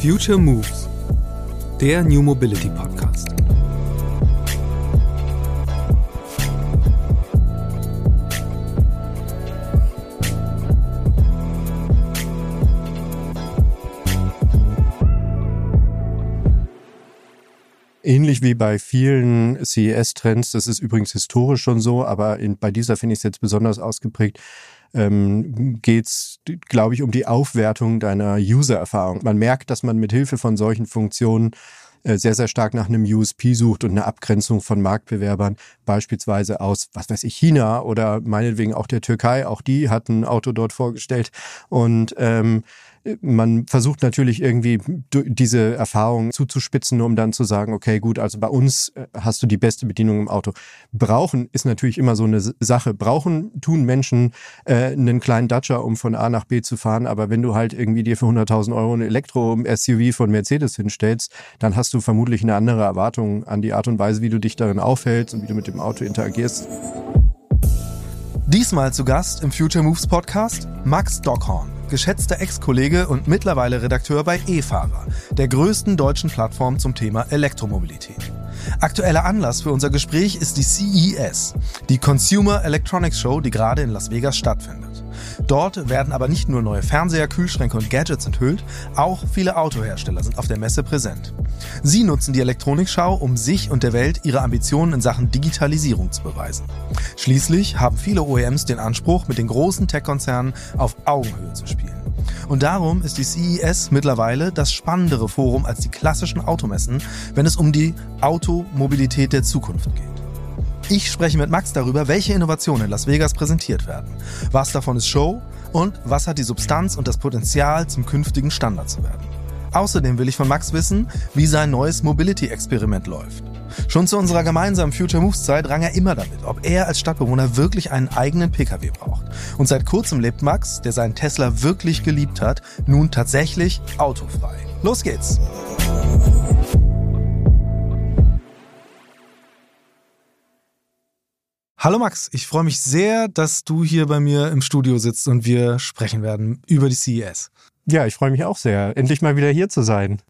Future Moves, der New Mobility Podcast. Ähnlich wie bei vielen CES-Trends, das ist übrigens historisch schon so, aber in, bei dieser finde ich es jetzt besonders ausgeprägt, ähm, geht es, glaube ich, um die Aufwertung deiner User-Erfahrung. Man merkt, dass man mit Hilfe von solchen Funktionen äh, sehr, sehr stark nach einem USP sucht und eine Abgrenzung von Marktbewerbern, beispielsweise aus, was weiß ich, China oder meinetwegen auch der Türkei. Auch die hatten ein Auto dort vorgestellt. Und ähm, man versucht natürlich irgendwie diese Erfahrung zuzuspitzen, um dann zu sagen, okay, gut, also bei uns äh, hast du die beste Bedienung im Auto. Brauchen ist natürlich immer so eine Sache. Brauchen tun Menschen äh, einen kleinen Dacia, um von A nach B zu fahren, aber wenn du halt irgendwie dir für 100.000 Euro ein Elektro-SUV von Mercedes hinstellst, dann hast du vermutlich eine andere Erwartung an die Art und Weise, wie du dich darin aufhältst und wie du mit dem Auto interagierst. Diesmal zu Gast im Future Moves Podcast Max Dockhorn geschätzter Ex-Kollege und mittlerweile Redakteur bei E-Fahrer, der größten deutschen Plattform zum Thema Elektromobilität. Aktueller Anlass für unser Gespräch ist die CES, die Consumer Electronics Show, die gerade in Las Vegas stattfindet. Dort werden aber nicht nur neue Fernseher, Kühlschränke und Gadgets enthüllt, auch viele Autohersteller sind auf der Messe präsent. Sie nutzen die Elektronikschau, um sich und der Welt ihre Ambitionen in Sachen Digitalisierung zu beweisen. Schließlich haben viele OEMs den Anspruch, mit den großen Tech-Konzernen auf Augenhöhe zu spielen. Und darum ist die CES mittlerweile das spannendere Forum als die klassischen Automessen, wenn es um die Automobilität der Zukunft geht. Ich spreche mit Max darüber, welche Innovationen in Las Vegas präsentiert werden. Was davon ist Show und was hat die Substanz und das Potenzial, zum künftigen Standard zu werden. Außerdem will ich von Max wissen, wie sein neues Mobility-Experiment läuft. Schon zu unserer gemeinsamen Future Moves Zeit rang er immer damit, ob er als Stadtbewohner wirklich einen eigenen Pkw braucht. Und seit kurzem lebt Max, der seinen Tesla wirklich geliebt hat, nun tatsächlich autofrei. Los geht's! Hallo Max, ich freue mich sehr, dass du hier bei mir im Studio sitzt und wir sprechen werden über die CES. Ja, ich freue mich auch sehr, endlich mal wieder hier zu sein.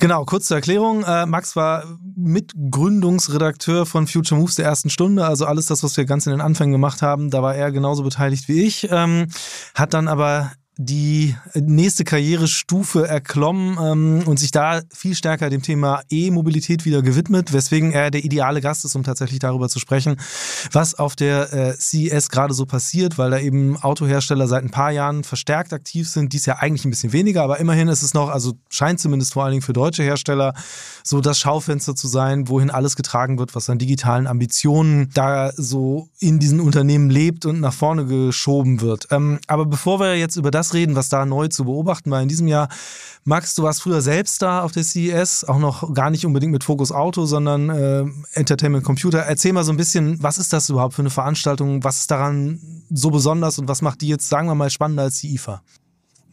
Genau, kurz zur Erklärung. Äh, Max war Mitgründungsredakteur von Future Moves der ersten Stunde, also alles das, was wir ganz in den Anfängen gemacht haben, da war er genauso beteiligt wie ich, ähm, hat dann aber die nächste Karrierestufe erklommen ähm, und sich da viel stärker dem Thema E-Mobilität wieder gewidmet, weswegen er der ideale Gast ist, um tatsächlich darüber zu sprechen, was auf der äh, CES gerade so passiert, weil da eben Autohersteller seit ein paar Jahren verstärkt aktiv sind. Dies ja eigentlich ein bisschen weniger, aber immerhin ist es noch, also scheint zumindest vor allen Dingen für deutsche Hersteller so das Schaufenster zu sein, wohin alles getragen wird, was an digitalen Ambitionen da so in diesen Unternehmen lebt und nach vorne geschoben wird. Ähm, aber bevor wir jetzt über das das reden, was da neu zu beobachten war in diesem Jahr. Max, du warst früher selbst da auf der CES, auch noch gar nicht unbedingt mit Fokus Auto, sondern äh, Entertainment Computer. Erzähl mal so ein bisschen, was ist das überhaupt für eine Veranstaltung? Was ist daran so besonders und was macht die jetzt, sagen wir mal, spannender als die IFA?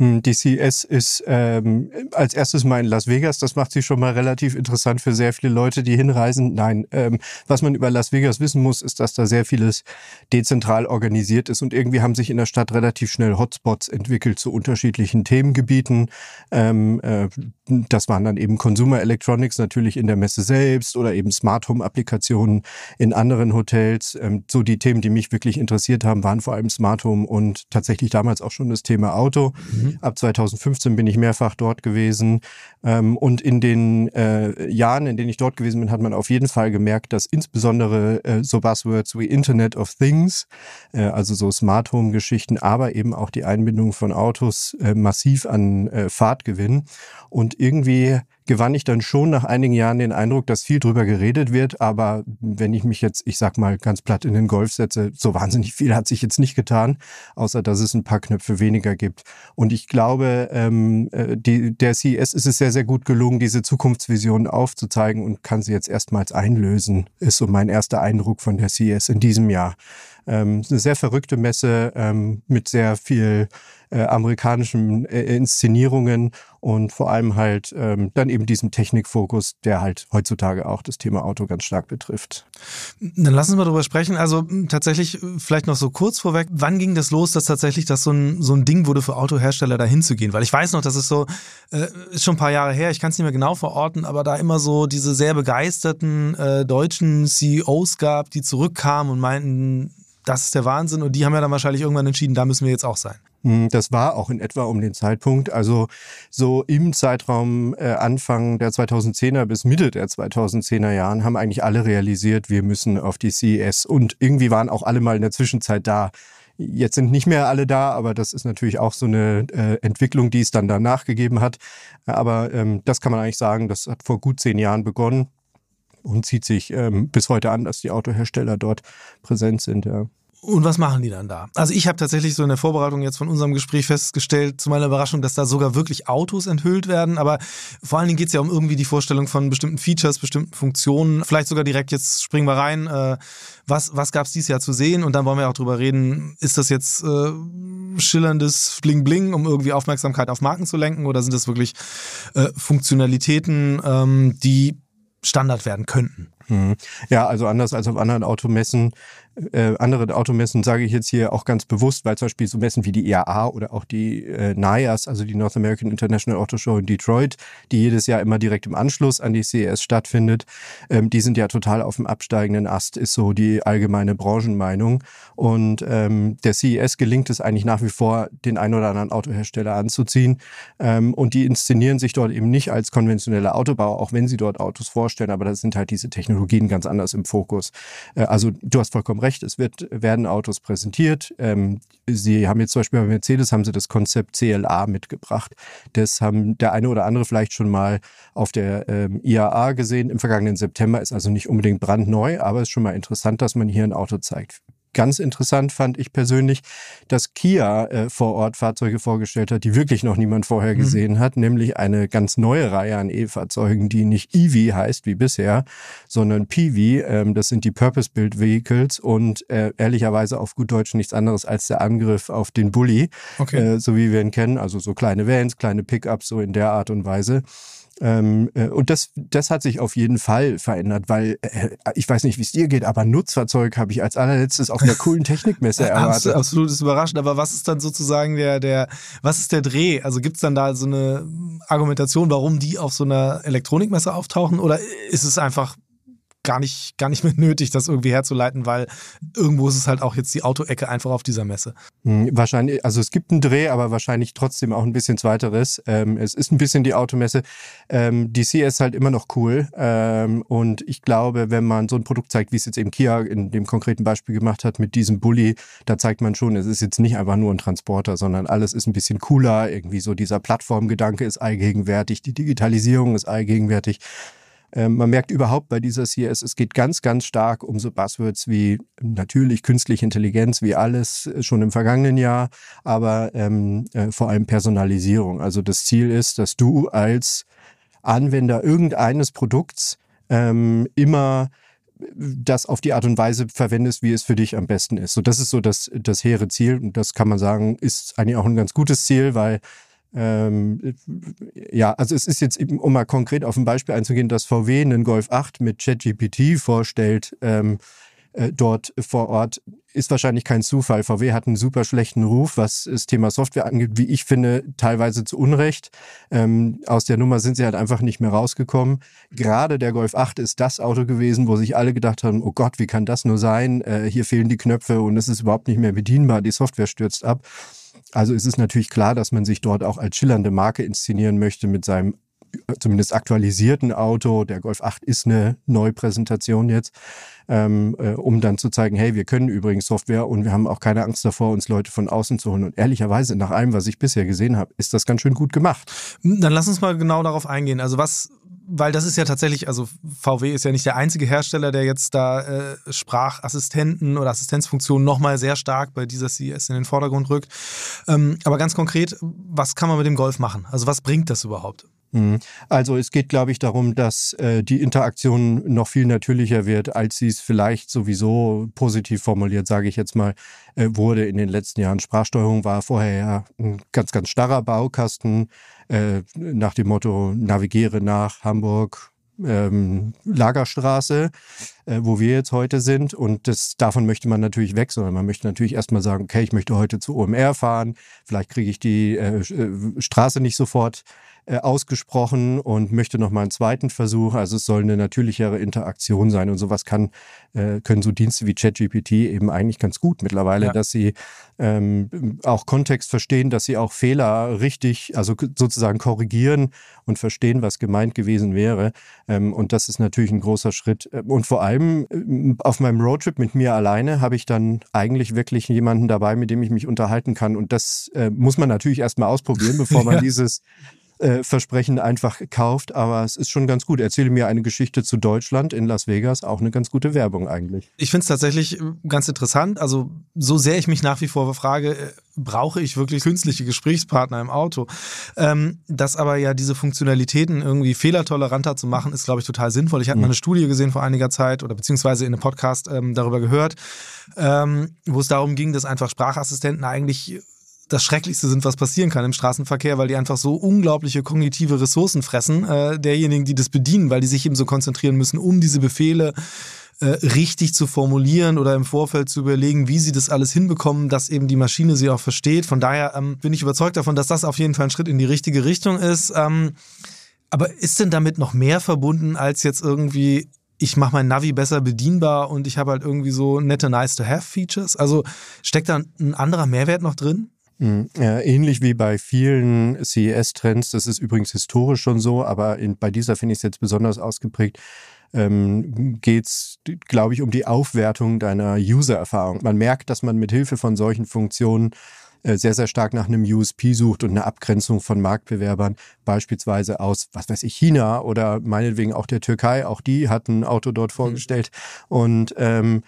Hm, die CES ist ähm, als erstes mal in Las Vegas. Das macht sie schon mal relativ interessant für sehr viele Leute, die hinreisen. Nein, ähm, was man über Las Vegas wissen muss, ist, dass da sehr vieles dezentral organisiert ist und irgendwie haben sich in der Stadt relativ schnell Hotspots entwickelt zu unterschiedlichen Themengebieten. Ähm, äh, das waren dann eben Consumer Electronics natürlich in der Messe selbst oder eben Smart Home Applikationen in anderen Hotels. Ähm, so die Themen, die mich wirklich interessiert haben, waren vor allem Smart Home und tatsächlich damals auch schon das Thema Auto. Mhm. Ab 2015 bin ich mehrfach dort gewesen. Ähm, und in den äh, Jahren, in denen ich dort gewesen bin, hat man auf jeden Fall gemerkt, dass insbesondere äh, so Buzzwords wie Internet of Things, äh, also so Smart Home Geschichten, aber eben auch die Einbindung von Autos äh, massiv an äh, Fahrt gewinnen. Und irgendwie gewann ich dann schon nach einigen Jahren den Eindruck, dass viel drüber geredet wird. Aber wenn ich mich jetzt, ich sag mal, ganz platt in den Golf setze, so wahnsinnig viel hat sich jetzt nicht getan, außer dass es ein paar Knöpfe weniger gibt. Und ich glaube, ähm, äh, die, der CES ist es sehr, sehr gut gelungen, diese Zukunftsvision aufzuzeigen und kann sie jetzt erstmals einlösen, ist so mein erster Eindruck von der CES in diesem Jahr. Ähm, eine sehr verrückte Messe ähm, mit sehr viel äh, amerikanischen äh, Inszenierungen und vor allem halt ähm, dann eben diesem Technikfokus, der halt heutzutage auch das Thema Auto ganz stark betrifft. Dann lassen wir mal drüber sprechen. Also tatsächlich vielleicht noch so kurz vorweg, wann ging das los, dass tatsächlich das so ein, so ein Ding wurde für Autohersteller dahin zu gehen? Weil ich weiß noch, das ist so, äh, ist schon ein paar Jahre her, ich kann es nicht mehr genau verorten, aber da immer so diese sehr begeisterten äh, deutschen CEOs gab, die zurückkamen und meinten, das ist der Wahnsinn und die haben ja dann wahrscheinlich irgendwann entschieden, da müssen wir jetzt auch sein. Hm, das war auch in etwa um den Zeitpunkt, also so im Zeitraum äh, Anfang der 2010er bis Mitte der 2010er Jahren haben eigentlich alle realisiert, wir müssen auf die CES und irgendwie waren auch alle mal in der Zwischenzeit da. Jetzt sind nicht mehr alle da, aber das ist natürlich auch so eine äh, Entwicklung, die es dann danach gegeben hat. Aber ähm, das kann man eigentlich sagen, das hat vor gut zehn Jahren begonnen und zieht sich ähm, bis heute an, dass die Autohersteller dort präsent sind. Ja. Und was machen die dann da? Also ich habe tatsächlich so in der Vorbereitung jetzt von unserem Gespräch festgestellt, zu meiner Überraschung, dass da sogar wirklich Autos enthüllt werden. Aber vor allen Dingen geht es ja um irgendwie die Vorstellung von bestimmten Features, bestimmten Funktionen. Vielleicht sogar direkt, jetzt springen wir rein. Äh, was was gab es dieses Jahr zu sehen? Und dann wollen wir auch drüber reden, ist das jetzt äh, schillerndes Bling-Bling, um irgendwie Aufmerksamkeit auf Marken zu lenken? Oder sind das wirklich äh, Funktionalitäten, ähm, die Standard werden könnten? Mhm. Ja, also anders als auf anderen Automessen äh, andere Automessen sage ich jetzt hier auch ganz bewusst, weil zum Beispiel so Messen wie die IAA oder auch die äh, NIAS, also die North American International Auto Show in Detroit, die jedes Jahr immer direkt im Anschluss an die CES stattfindet, ähm, die sind ja total auf dem absteigenden Ast, ist so die allgemeine Branchenmeinung. Und ähm, der CES gelingt es eigentlich nach wie vor, den ein oder anderen Autohersteller anzuziehen. Ähm, und die inszenieren sich dort eben nicht als konventionelle Autobauer, auch wenn sie dort Autos vorstellen, aber das sind halt diese Technologien ganz anders im Fokus. Äh, also du hast vollkommen recht, es wird, werden Autos präsentiert. Ähm, sie haben jetzt zum Beispiel bei Mercedes haben sie das Konzept CLA mitgebracht. Das haben der eine oder andere vielleicht schon mal auf der ähm, IAA gesehen. Im vergangenen September ist also nicht unbedingt brandneu, aber es ist schon mal interessant, dass man hier ein Auto zeigt. Ganz interessant fand ich persönlich, dass Kia äh, vor Ort Fahrzeuge vorgestellt hat, die wirklich noch niemand vorher mhm. gesehen mhm. hat, nämlich eine ganz neue Reihe an E-Fahrzeugen, die nicht EV heißt wie bisher, sondern PV. Ähm, das sind die Purpose-Built Vehicles und äh, ehrlicherweise auf gut Deutsch nichts anderes als der Angriff auf den Bulli, okay. äh, so wie wir ihn kennen, also so kleine Vans, kleine Pickups, so in der Art und Weise. Ähm, äh, und das, das hat sich auf jeden Fall verändert, weil äh, ich weiß nicht, wie es dir geht, aber Nutzfahrzeug habe ich als allerletztes auf einer coolen Technikmesse erwartet. Absolut, ist überraschend. Aber was ist dann sozusagen der, der, was ist der Dreh? Also gibt es dann da so eine Argumentation, warum die auf so einer Elektronikmesse auftauchen? Oder ist es einfach gar nicht, gar nicht mehr nötig, das irgendwie herzuleiten, weil irgendwo ist es halt auch jetzt die Autoecke einfach auf dieser Messe. Hm, wahrscheinlich, also es gibt einen Dreh, aber wahrscheinlich trotzdem auch ein bisschen zweiteres. Ähm, es ist ein bisschen die Automesse. Ähm, die CS ist halt immer noch cool. Ähm, und ich glaube, wenn man so ein Produkt zeigt, wie es jetzt eben Kia in dem konkreten Beispiel gemacht hat mit diesem Bulli, da zeigt man schon, es ist jetzt nicht einfach nur ein Transporter, sondern alles ist ein bisschen cooler. Irgendwie so dieser Plattformgedanke ist allgegenwärtig, die Digitalisierung ist allgegenwärtig. Ähm, man merkt überhaupt bei dieser CS, es geht ganz, ganz stark um so Buzzwords wie natürlich künstliche Intelligenz, wie alles schon im vergangenen Jahr, aber ähm, äh, vor allem Personalisierung. Also das Ziel ist, dass du als Anwender irgendeines Produkts ähm, immer das auf die Art und Weise verwendest, wie es für dich am besten ist. So, das ist so das, das hehre Ziel. Und das kann man sagen, ist eigentlich auch ein ganz gutes Ziel, weil ähm, ja, also es ist jetzt eben, um mal konkret auf ein Beispiel einzugehen, dass VW einen Golf 8 mit ChatGPT vorstellt, ähm, äh, dort vor Ort, ist wahrscheinlich kein Zufall. VW hat einen super schlechten Ruf, was das Thema Software angeht, wie ich finde, teilweise zu Unrecht. Ähm, aus der Nummer sind sie halt einfach nicht mehr rausgekommen. Gerade der Golf 8 ist das Auto gewesen, wo sich alle gedacht haben, oh Gott, wie kann das nur sein? Äh, hier fehlen die Knöpfe und es ist überhaupt nicht mehr bedienbar, die Software stürzt ab. Also es ist natürlich klar, dass man sich dort auch als schillernde Marke inszenieren möchte mit seinem zumindest aktualisierten Auto. Der Golf 8 ist eine Neupräsentation jetzt, ähm, äh, um dann zu zeigen, hey, wir können übrigens Software und wir haben auch keine Angst davor, uns Leute von außen zu holen. Und ehrlicherweise, nach allem, was ich bisher gesehen habe, ist das ganz schön gut gemacht. Dann lass uns mal genau darauf eingehen. Also was weil das ist ja tatsächlich, also VW ist ja nicht der einzige Hersteller, der jetzt da äh, Sprachassistenten oder Assistenzfunktionen nochmal sehr stark bei dieser CES in den Vordergrund rückt. Ähm, aber ganz konkret, was kann man mit dem Golf machen? Also was bringt das überhaupt? Mhm. Also es geht, glaube ich, darum, dass äh, die Interaktion noch viel natürlicher wird, als sie es vielleicht sowieso positiv formuliert, sage ich jetzt mal, äh, wurde in den letzten Jahren. Sprachsteuerung war vorher ja ein ganz, ganz starrer Baukasten äh, nach dem Motto, navigiere nach Hamburg, ähm, Lagerstraße, äh, wo wir jetzt heute sind. Und das, davon möchte man natürlich weg, sondern man möchte natürlich erstmal sagen, okay, ich möchte heute zu OMR fahren, vielleicht kriege ich die äh, äh Straße nicht sofort ausgesprochen und möchte noch mal einen zweiten Versuch. Also es soll eine natürlichere Interaktion sein und sowas kann äh, können so Dienste wie ChatGPT eben eigentlich ganz gut mittlerweile, ja. dass sie ähm, auch Kontext verstehen, dass sie auch Fehler richtig, also sozusagen korrigieren und verstehen, was gemeint gewesen wäre. Ähm, und das ist natürlich ein großer Schritt. Und vor allem äh, auf meinem Roadtrip mit mir alleine habe ich dann eigentlich wirklich jemanden dabei, mit dem ich mich unterhalten kann. Und das äh, muss man natürlich erstmal ausprobieren, bevor man ja. dieses äh, Versprechen einfach kauft. Aber es ist schon ganz gut. Erzähle mir eine Geschichte zu Deutschland in Las Vegas. Auch eine ganz gute Werbung eigentlich. Ich finde es tatsächlich äh, ganz interessant. Also so sehr ich mich nach wie vor frage, äh, brauche ich wirklich künstliche Gesprächspartner im Auto? Ähm, das aber ja diese Funktionalitäten irgendwie fehlertoleranter zu machen, ist, glaube ich, total sinnvoll. Ich hatte mhm. mal eine Studie gesehen vor einiger Zeit oder beziehungsweise in einem Podcast ähm, darüber gehört, ähm, wo es darum ging, dass einfach Sprachassistenten eigentlich das Schrecklichste sind, was passieren kann im Straßenverkehr, weil die einfach so unglaubliche kognitive Ressourcen fressen, äh, derjenigen, die das bedienen, weil die sich eben so konzentrieren müssen, um diese Befehle äh, richtig zu formulieren oder im Vorfeld zu überlegen, wie sie das alles hinbekommen, dass eben die Maschine sie auch versteht. Von daher ähm, bin ich überzeugt davon, dass das auf jeden Fall ein Schritt in die richtige Richtung ist. Ähm, aber ist denn damit noch mehr verbunden als jetzt irgendwie ich mache mein Navi besser bedienbar und ich habe halt irgendwie so nette Nice-to-Have-Features? Also steckt da ein anderer Mehrwert noch drin? Ja, ähnlich wie bei vielen CES-Trends, das ist übrigens historisch schon so, aber in, bei dieser finde ich es jetzt besonders ausgeprägt, ähm, geht es, glaube ich, um die Aufwertung deiner User-Erfahrung. Man merkt, dass man mit Hilfe von solchen Funktionen äh, sehr, sehr stark nach einem USP sucht und eine Abgrenzung von Marktbewerbern, beispielsweise aus, was weiß ich, China oder meinetwegen auch der Türkei. Auch die hatten ein Auto dort mhm. vorgestellt. Mhm. Und ähm,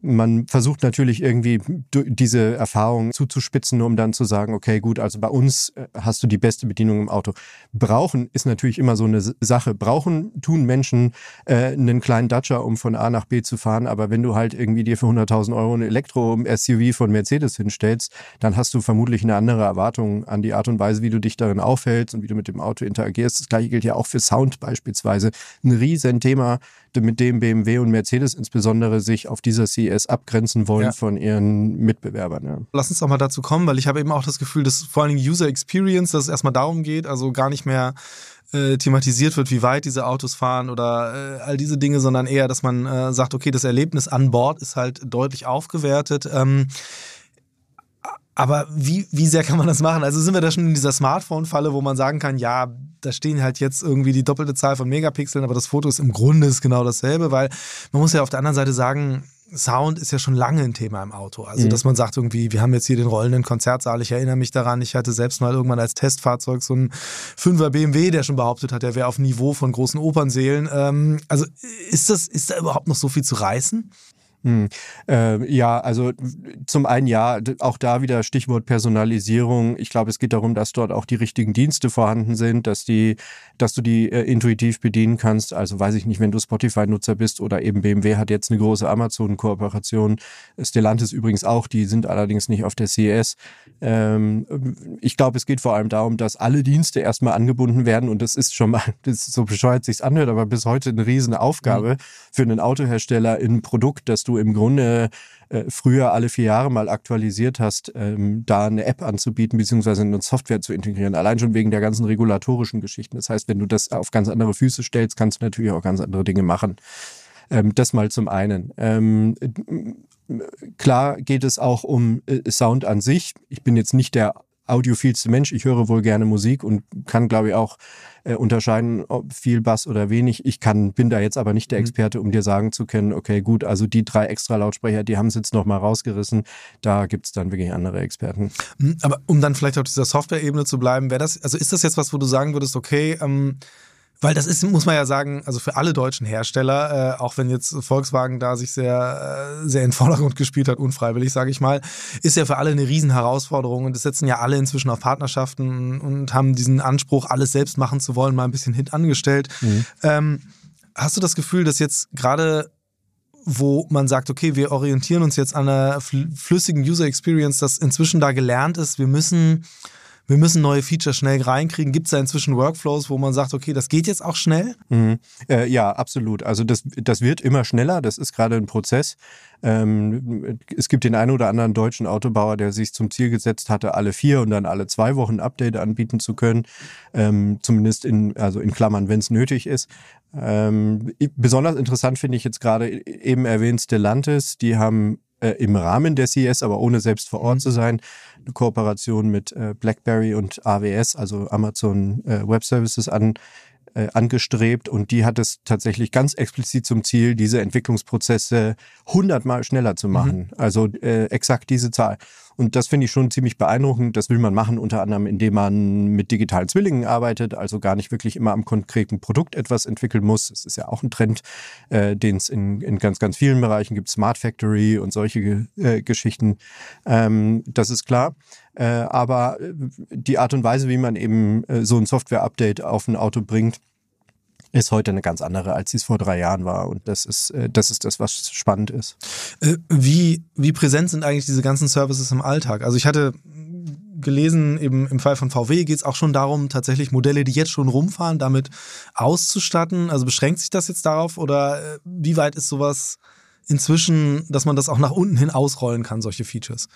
man versucht natürlich irgendwie diese Erfahrung zuzuspitzen, um dann zu sagen, okay, gut, also bei uns äh, hast du die beste Bedienung im Auto. Brauchen ist natürlich immer so eine Sache. Brauchen tun Menschen äh, einen kleinen Dacia, um von A nach B zu fahren, aber wenn du halt irgendwie dir für 100.000 Euro ein Elektro-SUV von Mercedes hinstellst, dann hast du vermutlich eine andere Erwartung an die Art und Weise, wie du dich darin aufhältst und wie du mit dem Auto interagierst. Das gleiche gilt ja auch für Sound beispielsweise. Ein riesen Thema, mit dem BMW und Mercedes insbesondere sich auf dieser CES abgrenzen wollen ja. von ihren Mitbewerbern. Ja. Lass uns doch mal dazu kommen, weil ich habe eben auch das Gefühl, dass vor allen Dingen User Experience, dass es erstmal darum geht, also gar nicht mehr äh, thematisiert wird, wie weit diese Autos fahren oder äh, all diese Dinge, sondern eher, dass man äh, sagt, okay, das Erlebnis an Bord ist halt deutlich aufgewertet. Ähm, aber wie, wie sehr kann man das machen? Also sind wir da schon in dieser Smartphone-Falle, wo man sagen kann, ja, da stehen halt jetzt irgendwie die doppelte Zahl von Megapixeln, aber das Foto ist im Grunde ist genau dasselbe, weil man muss ja auf der anderen Seite sagen, Sound ist ja schon lange ein Thema im Auto. Also, mhm. dass man sagt irgendwie, wir haben jetzt hier den rollenden Konzertsaal. Ich erinnere mich daran, ich hatte selbst mal irgendwann als Testfahrzeug so einen 5er BMW, der schon behauptet hat, der wäre auf Niveau von großen Opernsälen. Ähm, also, ist das, ist da überhaupt noch so viel zu reißen? Hm. Äh, ja, also zum einen ja, auch da wieder Stichwort Personalisierung. Ich glaube, es geht darum, dass dort auch die richtigen Dienste vorhanden sind, dass die, dass du die äh, intuitiv bedienen kannst. Also weiß ich nicht, wenn du Spotify-Nutzer bist oder eben BMW hat jetzt eine große Amazon-Kooperation. Stellantis übrigens auch, die sind allerdings nicht auf der CES. Ähm, ich glaube, es geht vor allem darum, dass alle Dienste erstmal angebunden werden und das ist schon mal, das so bescheuert sich's anhört, aber bis heute eine riesen Aufgabe mhm. für einen Autohersteller in ein Produkt, das du du im Grunde äh, früher alle vier Jahre mal aktualisiert hast, ähm, da eine App anzubieten, beziehungsweise eine Software zu integrieren. Allein schon wegen der ganzen regulatorischen Geschichten. Das heißt, wenn du das auf ganz andere Füße stellst, kannst du natürlich auch ganz andere Dinge machen. Ähm, das mal zum einen. Ähm, klar geht es auch um äh, Sound an sich. Ich bin jetzt nicht der audiophilste Mensch. Ich höre wohl gerne Musik und kann, glaube ich, auch äh, unterscheiden, ob viel Bass oder wenig. Ich kann, bin da jetzt aber nicht der mhm. Experte, um dir sagen zu können, okay, gut, also die drei extra Lautsprecher, die haben es jetzt nochmal rausgerissen. Da gibt es dann wirklich andere Experten. Mhm, aber um dann vielleicht auf dieser Software-Ebene zu bleiben, wäre das, also ist das jetzt was, wo du sagen würdest, okay, ähm, Weil das ist, muss man ja sagen, also für alle deutschen Hersteller, äh, auch wenn jetzt Volkswagen da sich sehr, äh, sehr in den Vordergrund gespielt hat, unfreiwillig, sage ich mal, ist ja für alle eine Riesenherausforderung. Und das setzen ja alle inzwischen auf Partnerschaften und haben diesen Anspruch, alles selbst machen zu wollen, mal ein bisschen hintangestellt. Mhm. Ähm, hast du das Gefühl, dass jetzt gerade wo man sagt, okay, wir orientieren uns jetzt an einer flüssigen User Experience, dass inzwischen da gelernt ist, wir müssen wir müssen neue Features schnell reinkriegen. Gibt es da inzwischen Workflows, wo man sagt, okay, das geht jetzt auch schnell? Mhm. Äh, ja, absolut. Also das, das wird immer schneller. Das ist gerade ein Prozess. Ähm, es gibt den einen oder anderen deutschen Autobauer, der sich zum Ziel gesetzt hatte, alle vier und dann alle zwei Wochen Update anbieten zu können. Ähm, zumindest in, also in Klammern, wenn es nötig ist. Ähm, besonders interessant finde ich jetzt gerade eben erwähnt Stellantis. Die haben äh, im Rahmen der CES, aber ohne selbst vor Ort mhm. zu sein, eine Kooperation mit äh, BlackBerry und AWS, also Amazon äh, Web Services an äh, angestrebt und die hat es tatsächlich ganz explizit zum Ziel, diese Entwicklungsprozesse hundertmal schneller zu machen. Mhm. Also äh, exakt diese Zahl. Und das finde ich schon ziemlich beeindruckend. Das will man machen, unter anderem, indem man mit digitalen Zwillingen arbeitet, also gar nicht wirklich immer am konkreten Produkt etwas entwickeln muss. Das ist ja auch ein Trend, äh, den es in, in ganz, ganz vielen Bereichen gibt. Smart Factory und solche äh, Geschichten. Ähm, das ist klar. Äh, aber äh, die Art und Weise, wie man eben äh, so ein Software-Update auf ein Auto bringt, ist heute eine ganz andere, als sie es vor drei Jahren war. Und das ist, äh, das ist das, was spannend ist. Wie, wie präsent sind eigentlich diese ganzen Services im Alltag? Also ich hatte gelesen, eben im Fall von VW geht es auch schon darum, tatsächlich Modelle, die jetzt schon rumfahren, damit auszustatten. Also beschränkt sich das jetzt darauf oder wie weit ist sowas inzwischen, dass man das auch nach unten hin ausrollen kann, solche Features?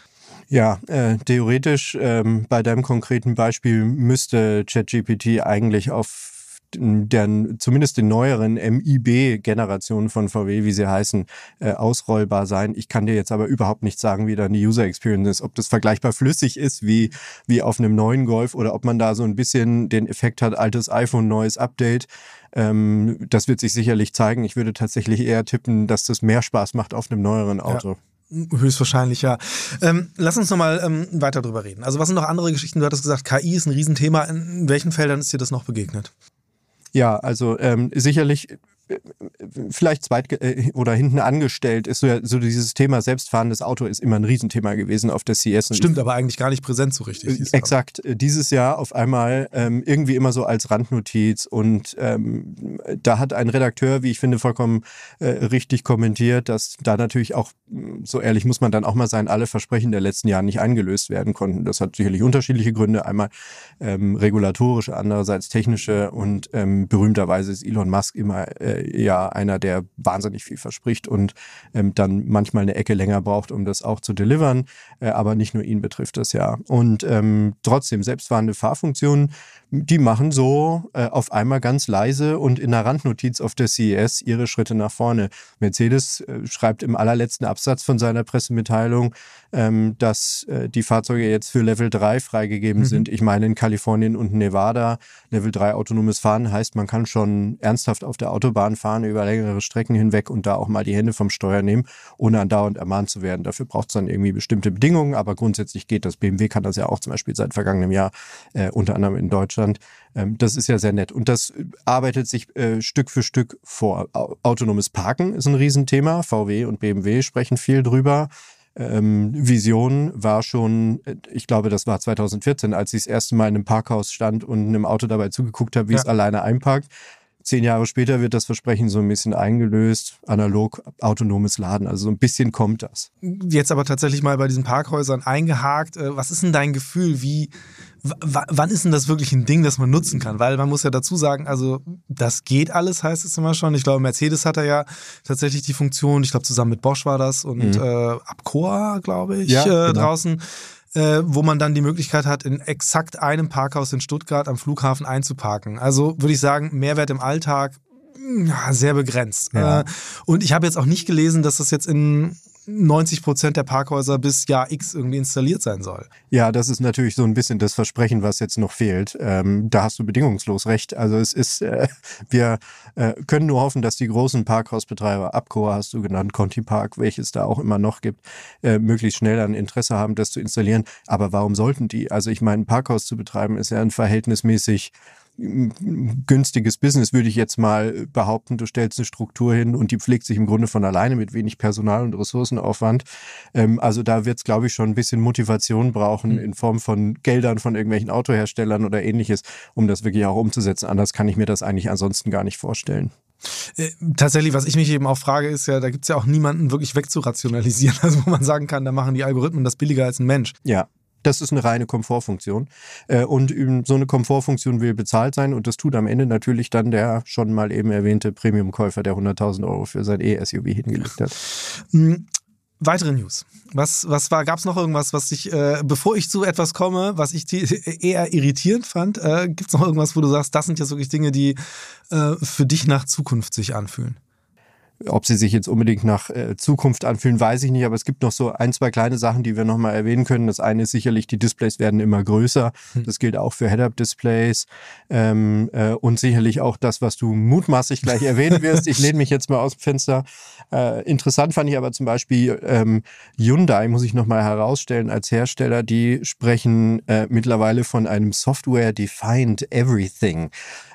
Ja, äh, theoretisch ähm, bei deinem konkreten Beispiel müsste ChatGPT eigentlich auf der, zumindest den neueren MIB-Generationen von VW, wie sie heißen, äh, ausrollbar sein. Ich kann dir jetzt aber überhaupt nicht sagen, wie da eine User Experience ist, ob das vergleichbar flüssig ist wie, wie auf einem neuen Golf oder ob man da so ein bisschen den Effekt hat, altes iPhone, neues Update. Ähm, das wird sich sicherlich zeigen. Ich würde tatsächlich eher tippen, dass das mehr Spaß macht auf einem neueren Auto. Ja. Höchstwahrscheinlich, ja. Ähm, lass uns nochmal ähm, weiter drüber reden. Also was sind noch andere Geschichten? Du hattest gesagt, KI ist ein Riesenthema. In welchen Feldern ist dir das noch begegnet? Ja, also ähm, sicherlich vielleicht zweit äh, oder hinten angestellt ist so, so dieses Thema selbstfahrendes Auto ist immer ein Riesenthema gewesen auf der CS. Stimmt, aber eigentlich gar nicht präsent so richtig. Äh, exakt. Jahr. Dieses Jahr auf einmal ähm, irgendwie immer so als Randnotiz und ähm, da hat ein Redakteur, wie ich finde, vollkommen äh, richtig kommentiert, dass da natürlich auch, so ehrlich muss man dann auch mal sein, alle Versprechen der letzten Jahre nicht eingelöst werden konnten. Das hat sicherlich unterschiedliche Gründe. Einmal ähm, regulatorische, andererseits technische und ähm, berühmterweise ist Elon Musk immer äh, ja einer, der wahnsinnig viel verspricht und ähm, dann manchmal eine Ecke länger braucht, um das auch zu delivern. Äh, aber nicht nur ihn betrifft das ja. Und ähm, trotzdem, selbstfahrende Fahrfunktionen, die machen so äh, auf einmal ganz leise und in der Randnotiz auf der CES ihre Schritte nach vorne. Mercedes äh, schreibt im allerletzten Absatz von seiner Pressemitteilung, ähm, dass äh, die Fahrzeuge jetzt für Level 3 freigegeben mhm. sind. Ich meine in Kalifornien und Nevada. Level 3 autonomes Fahren heißt, man kann schon ernsthaft auf der Autobahn fahren über längere Strecken hinweg und da auch mal die Hände vom Steuer nehmen, ohne andauernd ermahnt zu werden. Dafür braucht es dann irgendwie bestimmte Bedingungen, aber grundsätzlich geht das. BMW kann das ja auch zum Beispiel seit vergangenem Jahr, äh, unter anderem in Deutschland. Ähm, das ist ja sehr nett. Und das arbeitet sich äh, Stück für Stück vor. Autonomes Parken ist ein Riesenthema. VW und BMW sprechen viel drüber ähm, Vision war schon, ich glaube, das war 2014, als ich das erste Mal in einem Parkhaus stand und einem Auto dabei zugeguckt habe, wie ja. es alleine einparkt. Zehn Jahre später wird das Versprechen so ein bisschen eingelöst, analog autonomes Laden. Also so ein bisschen kommt das. Jetzt aber tatsächlich mal bei diesen Parkhäusern eingehakt. Äh, was ist denn dein Gefühl? Wie, wann ist denn das wirklich ein Ding, das man nutzen kann? Weil man muss ja dazu sagen, also das geht alles, heißt es immer schon. Ich glaube, Mercedes hat ja tatsächlich die Funktion, ich glaube zusammen mit Bosch war das und mhm. äh, Abcoa, glaube ich, ja, äh, genau. draußen äh, wo man dann die Möglichkeit hat, in exakt einem Parkhaus in Stuttgart am Flughafen einzuparken. Also würde ich sagen, Mehrwert im Alltag ja, sehr begrenzt. Ja. Äh, und ich habe jetzt auch nicht gelesen, dass das jetzt in 90 Prozent der Parkhäuser bis Jahr X irgendwie installiert sein soll. Ja, das ist natürlich so ein bisschen das Versprechen, was jetzt noch fehlt. Ähm, da hast du bedingungslos recht. Also es ist, äh, wir äh, können nur hoffen, dass die großen Parkhausbetreiber, Abcoa hast du genannt, Conti Park, welches da auch immer noch gibt, äh, möglichst schnell ein Interesse haben, das zu installieren. Aber warum sollten die? Also ich meine, ein Parkhaus zu betreiben ist ja ein verhältnismäßig günstiges Business, würde ich jetzt mal behaupten. Du stellst eine Struktur hin und die pflegt sich im Grunde von alleine mit wenig Personal und Ressourcenaufwand. Ähm, also da wird es, glaube ich, schon ein bisschen Motivation brauchen mhm. in Form von Geldern von irgendwelchen Autoherstellern oder ähnliches, um das wirklich auch umzusetzen. Anders kann ich mir das eigentlich ansonsten gar nicht vorstellen. Äh, tatsächlich, was ich mich eben auch frage, ist ja, da gibt es ja auch niemanden wirklich wegzurationalisieren. Also wo man sagen kann, da machen die Algorithmen das billiger als ein Mensch. Ja, das ist eine reine Komfortfunktion. Äh, und so eine Komfortfunktion will bezahlt sein und das tut am Ende natürlich dann der schon mal eben erwähnte Premium-Käufer, der 100.000 Euro für sein E-SUV hingelegt hat. Hm, weitere News. Was, was war, gab es noch irgendwas, was dich, äh, bevor ich zu etwas komme, was ich eher irritierend fand, äh, gibt es noch irgendwas, wo du sagst, das sind ja wirklich Dinge, die äh, für dich nach Zukunft sich anfühlen? Ob sie sich jetzt unbedingt nach äh, Zukunft anfühlen, weiß ich nicht, aber es gibt noch so ein, zwei kleine Sachen, die wir nochmal erwähnen können. Das eine ist sicherlich, die Displays werden immer größer. Hm. Das gilt auch für Head-Up-Displays ähm, äh, und sicherlich auch das, was du mutmaßlich gleich erwähnen wirst. Ich lehne mich jetzt mal aus dem Fenster. Äh, interessant fand ich aber zum Beispiel ähm, Hyundai, muss ich nochmal herausstellen, als Hersteller, die sprechen mittlerweile von einem Software-Defined Everything.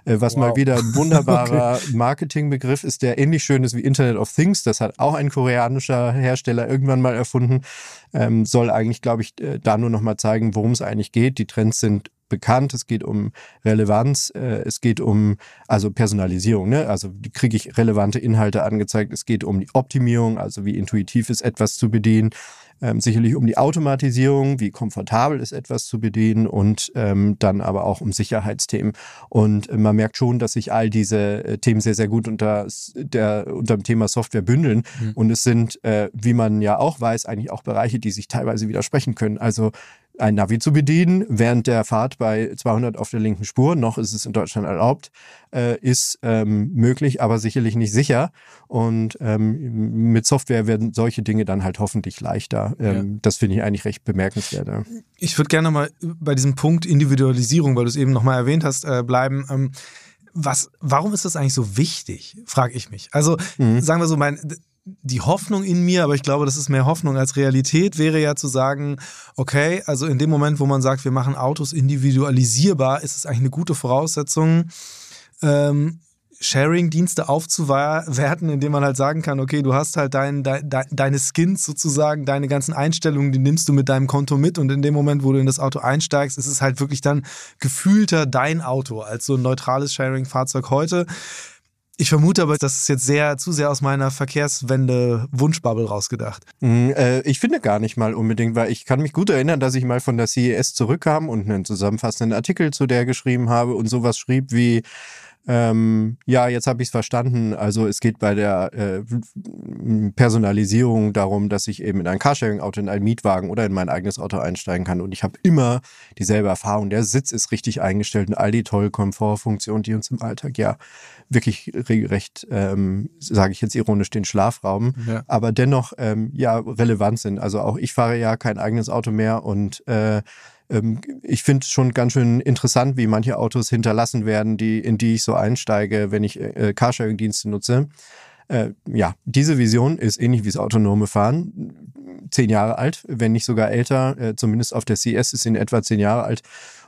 Äh, was wow. mal wieder ein wunderbarer okay. Marketingbegriff ist, der ähnlich schön ist wie Internet of Things. Das hat auch ein koreanischer Hersteller irgendwann mal erfunden. Ähm, soll eigentlich, glaube ich, äh, da nur noch mal zeigen, worum es eigentlich geht. Die Trends sind bekannt, es geht um Relevanz, äh, es geht um also Personalisierung, ne? also kriege ich relevante Inhalte angezeigt, es geht um die Optimierung, also wie intuitiv ist etwas zu bedienen, ähm, sicherlich um die Automatisierung, wie komfortabel ist etwas zu bedienen und ähm, dann aber auch um Sicherheitsthemen. Und äh, man merkt schon, dass sich all diese äh, Themen sehr, sehr gut unter, der, unter dem Thema Software bündeln. Mhm. Und es sind, äh, wie man ja auch weiß, eigentlich auch Bereiche, die sich teilweise widersprechen können. Also ein Navi zu bedienen während der Fahrt bei 200 auf der linken Spur. Noch ist es in Deutschland erlaubt, äh, ist ähm, möglich, aber sicherlich nicht sicher. Und ähm, mit Software werden solche Dinge dann halt hoffentlich leichter. Ähm, ja. Das finde ich eigentlich recht bemerkenswert. Ja. Ich würde gerne mal bei diesem Punkt Individualisierung, weil du es eben nochmal erwähnt hast, äh, bleiben. Ähm, was, warum ist das eigentlich so wichtig, frage ich mich. Also mhm. sagen wir so, mein, die Hoffnung in mir, aber ich glaube, das ist mehr Hoffnung als Realität, wäre ja zu sagen, okay, also in dem Moment, wo man sagt, wir machen Autos individualisierbar, ist es eigentlich eine gute Voraussetzung, ähm, Sharing-Dienste aufzuwerten, indem man halt sagen kann, okay, du hast halt dein, de, de, deine Skins sozusagen, deine ganzen Einstellungen, die nimmst du mit deinem Konto mit und in dem Moment, wo du in das Auto einsteigst, ist es halt wirklich dann gefühlter dein Auto als so ein neutrales Sharing-Fahrzeug heute. Ich vermute aber, das ist jetzt sehr zu sehr aus meiner Verkehrswende-Wunschbubble rausgedacht. Mm, äh, ich finde gar nicht mal unbedingt, weil ich kann mich gut erinnern, dass ich mal von der CES zurückkam und einen zusammenfassenden Artikel zu der geschrieben habe und sowas schrieb wie ähm, ja, jetzt habe ich es verstanden. Also es geht bei der äh, Personalisierung darum, dass ich eben in ein Carsharing-Auto, in einen Mietwagen oder in mein eigenes Auto einsteigen kann. Und ich habe immer dieselbe Erfahrung. Der Sitz ist richtig eingestellt und all die tolle Komfortfunktionen, die uns im Alltag ja wirklich regelrecht, ähm, sage ich jetzt ironisch, den Schlafraum, ja. aber dennoch ähm, ja relevant sind. Also auch ich fahre ja kein eigenes Auto mehr und äh, ich finde schon ganz schön interessant, wie manche Autos hinterlassen werden, die, in die ich so einsteige, wenn ich äh, Carsharing-Dienste nutze. Äh, ja, diese Vision ist ähnlich wie das autonome Fahren. Zehn Jahre alt, wenn nicht sogar älter, äh, zumindest auf der CS ist sie in etwa zehn Jahre alt.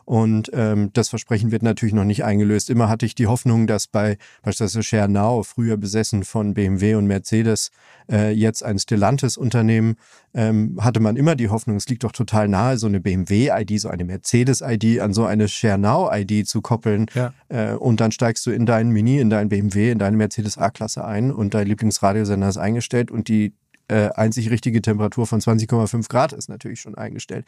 Und ähm, das Versprechen wird natürlich noch nicht eingelöst. Immer hatte ich die Hoffnung, dass bei beispielsweise Now, früher besessen von BMW und Mercedes, äh, jetzt ein Stellantis-Unternehmen, ähm, hatte man immer die Hoffnung, es liegt doch total nahe, so eine BMW-ID, so eine Mercedes-ID an so eine Share Now-ID zu koppeln. Ja. Äh, und dann steigst du in deinen Mini, in deinen BMW, in deine Mercedes A-Klasse ein und dein Lieblingsradiosender ist eingestellt und die äh, einzig richtige Temperatur von 20,5 Grad ist natürlich schon eingestellt.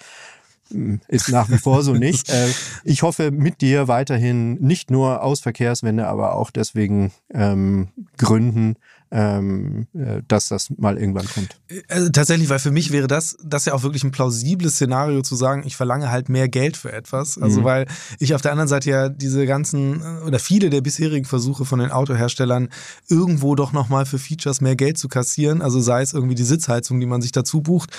Ist nach wie vor so nicht. Äh, ich hoffe mit dir weiterhin nicht nur aus Verkehrswende, aber auch deswegen ähm, Gründen, ähm, äh, dass das mal irgendwann kommt. Also tatsächlich, weil für mich wäre das, das ja auch wirklich ein plausibles Szenario zu sagen, ich verlange halt mehr Geld für etwas. Also mhm. weil ich auf der anderen Seite ja diese ganzen oder viele der bisherigen Versuche von den Autoherstellern irgendwo doch nochmal für Features mehr Geld zu kassieren, also sei es irgendwie die Sitzheizung, die man sich dazu bucht,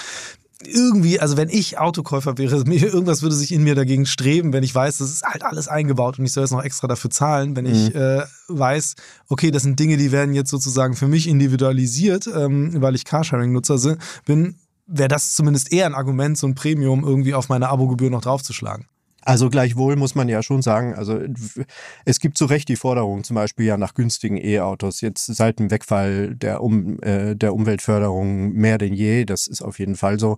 irgendwie, also wenn ich Autokäufer wäre, irgendwas würde sich in mir dagegen streben, wenn ich weiß, das ist halt alles eingebaut und ich soll jetzt noch extra dafür zahlen, wenn mhm. ich äh, weiß, okay, das sind Dinge, die werden jetzt sozusagen für mich individualisiert, ähm, weil ich Carsharing-Nutzer bin, wäre das zumindest eher ein Argument, so ein Premium irgendwie auf meine Abogebühr noch draufzuschlagen. Also gleichwohl muss man ja schon sagen, also es gibt zu Recht die Forderung zum Beispiel ja nach günstigen E-Autos. Jetzt seit dem Wegfall der, um, äh, der Umweltförderung mehr denn je, das ist auf jeden Fall so.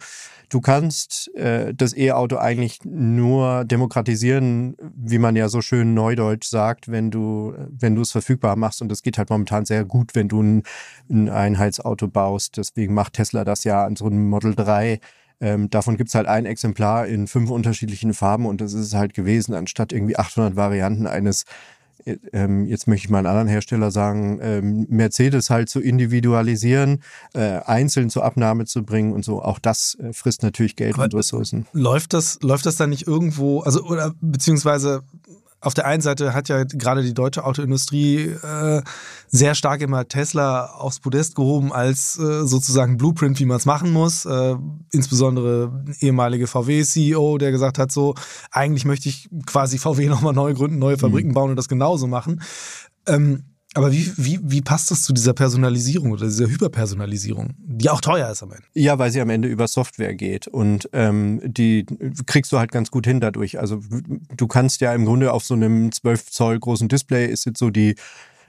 Du kannst äh, das E-Auto eigentlich nur demokratisieren, wie man ja so schön neudeutsch sagt, wenn du, wenn du es verfügbar machst. Und das geht halt momentan sehr gut, wenn du ein, ein Einheitsauto baust. Deswegen macht Tesla das ja an so einem Model 3 ähm, davon gibt es halt ein Exemplar in fünf unterschiedlichen Farben und das ist es halt gewesen, anstatt irgendwie 800 Varianten eines äh, ähm, jetzt möchte ich mal einen anderen Hersteller sagen, ähm, Mercedes halt zu individualisieren, äh, einzeln zur Abnahme zu bringen und so. Auch das äh, frisst natürlich Geld Aber und Ressourcen. Läuft das, läuft das dann nicht irgendwo, also oder beziehungsweise auf der einen Seite hat ja gerade die deutsche Autoindustrie äh, sehr stark immer Tesla aufs Podest gehoben als äh, sozusagen Blueprint, wie man es machen muss. Äh, insbesondere ehemalige VW-CEO, der gesagt hat, so eigentlich möchte ich quasi VW nochmal neu gründen, neue Fabriken mhm. bauen und das genauso machen. Ähm, aber wie, wie, wie passt das zu dieser Personalisierung oder dieser Hyperpersonalisierung, die auch teuer ist am Ende? Ja, weil sie am Ende über Software geht und ähm, die kriegst du halt ganz gut hin dadurch. Also du kannst ja im Grunde auf so einem 12 Zoll großen Display ist jetzt so die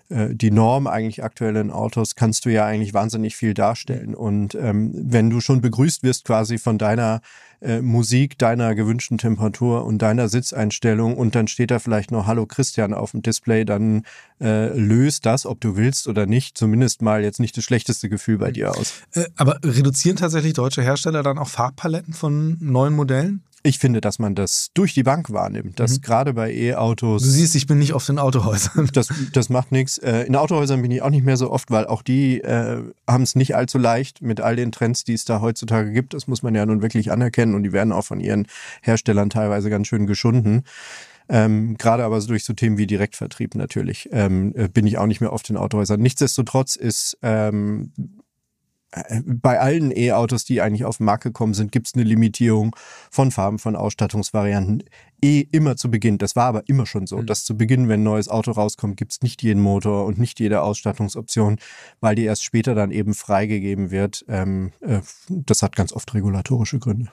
die Norm eigentlich aktuell in Autos, kannst du ja eigentlich wahnsinnig viel darstellen. Und ähm, wenn du schon begrüßt wirst quasi von deiner äh, Musik, deiner gewünschten Temperatur und deiner Sitzeinstellung und dann steht da vielleicht noch Hallo Christian auf dem Display, dann äh, löst das, ob du willst oder nicht, zumindest mal jetzt nicht das schlechteste Gefühl bei dir aus. Äh, aber reduzieren tatsächlich deutsche Hersteller dann auch Farbpaletten von neuen Modellen? Ich finde, dass man das durch die Bank wahrnimmt, dass mhm. gerade bei E-Autos. Du siehst, ich bin nicht oft in Autohäusern. Das, das macht nichts. Äh, in Autohäusern bin ich auch nicht mehr so oft, weil auch die äh, haben es nicht allzu leicht mit all den Trends, die es da heutzutage gibt. Das muss man ja nun wirklich anerkennen und die werden auch von ihren Herstellern teilweise ganz schön geschunden. Ähm, Gerade aber durch so Themen wie Direktvertrieb natürlich ähm, äh, bin ich auch nicht mehr oft in Autohäusern. Nichtsdestotrotz ist ähm, äh, bei allen E-Autos, die eigentlich auf den Markt gekommen sind, gibt es eine Limitierung von Farben, von Ausstattungsvarianten. Eh immer zu Beginn. Das war aber immer schon so, mhm. dass zu Beginn, wenn ein neues Auto rauskommt, gibt es nicht jeden Motor und nicht jede Ausstattungsoption, weil die erst später dann eben freigegeben wird. Ähm, äh, das hat ganz oft regulatorische Gründe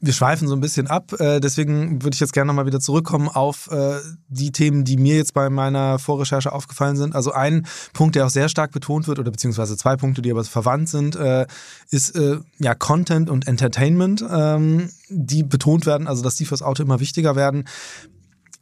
wir schweifen so ein bisschen ab. Äh, deswegen würde ich jetzt gerne nochmal wieder zurückkommen auf äh, die Themen, die mir jetzt bei meiner Vorrecherche aufgefallen sind. Also ein Punkt, der auch sehr stark betont wird, oder beziehungsweise zwei Punkte, die aber verwandt sind, äh, ist ja Content und Entertainment, ähm, die betont werden, also dass die fürs Auto immer wichtiger werden.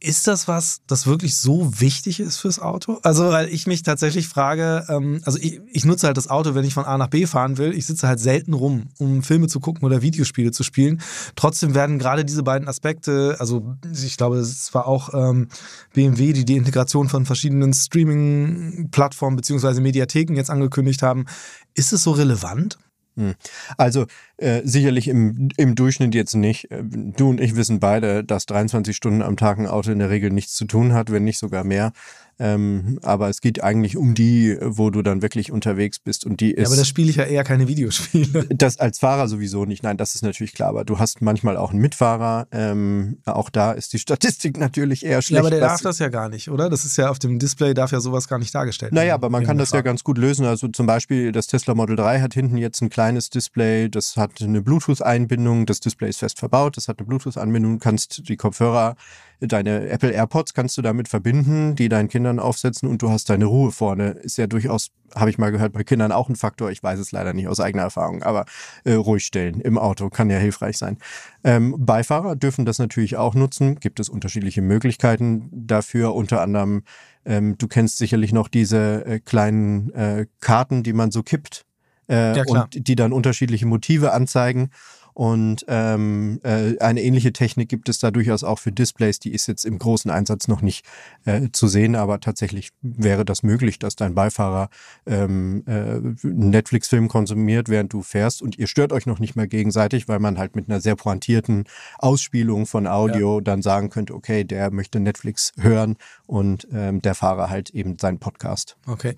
Ist das was, das wirklich so wichtig ist fürs Auto? Also, weil ich mich tatsächlich frage, ähm, also ich, ich nutze halt das Auto, wenn ich von A nach B fahren will. Ich sitze halt selten rum, um Filme zu gucken oder Videospiele zu spielen. Trotzdem werden gerade diese beiden Aspekte, also ich glaube, es war auch ähm, BMW, die die Integration von verschiedenen Streaming-Plattformen beziehungsweise Mediatheken jetzt angekündigt haben. Ist es so relevant? Hm. Also äh, sicherlich im, im Durchschnitt jetzt nicht. Äh, du und ich wissen beide, dass 23 Stunden am Tag ein Auto in der Regel nichts zu tun hat, wenn nicht sogar mehr. Ähm, aber es geht eigentlich um die, wo du dann wirklich unterwegs bist und die ist. Ja, aber das spiele ich ja eher keine Videospiele. Das als Fahrer sowieso nicht. Nein, das ist natürlich klar. Aber du hast manchmal auch einen Mitfahrer. Ähm, auch da ist die Statistik natürlich eher schlecht. Ja, aber der darf das ja gar nicht, oder? Das ist ja auf dem Display darf ja sowas gar nicht dargestellt werden. Naja, aber man kann das ja ganz gut lösen. Also zum Beispiel das Tesla Model 3 hat hinten jetzt ein kleines Display. Das hat eine Bluetooth-Einbindung. Das Display ist fest verbaut. Das hat eine Bluetooth-Anbindung. Du kannst die Kopfhörer deine Apple AirPods kannst du damit verbinden, die deinen Kindern aufsetzen und du hast deine Ruhe vorne. Ist ja durchaus, habe ich mal gehört, bei Kindern auch ein Faktor. Ich weiß es leider nicht aus eigener Erfahrung, aber äh, ruhig stellen im Auto kann ja hilfreich sein. Ähm, Beifahrer dürfen das natürlich auch nutzen. Gibt es unterschiedliche Möglichkeiten dafür, unter anderem ähm, du kennst sicherlich noch diese äh, kleinen äh, Karten, die man so kippt äh, ja, und die dann unterschiedliche Motive anzeigen. Und ähm, äh, eine ähnliche Technik gibt es da durchaus auch für Displays. Die ist jetzt im großen Einsatz noch nicht äh, zu sehen, aber tatsächlich wäre das möglich, dass dein Beifahrer ähm, äh, einen Netflix-Film konsumiert, während du fährst und ihr stört euch noch nicht mehr gegenseitig, weil man halt mit einer sehr pointierten Ausspielung von Audio ja. dann sagen könnte, okay, der möchte Netflix hören und ähm, der Fahrer halt eben seinen Podcast. Okay.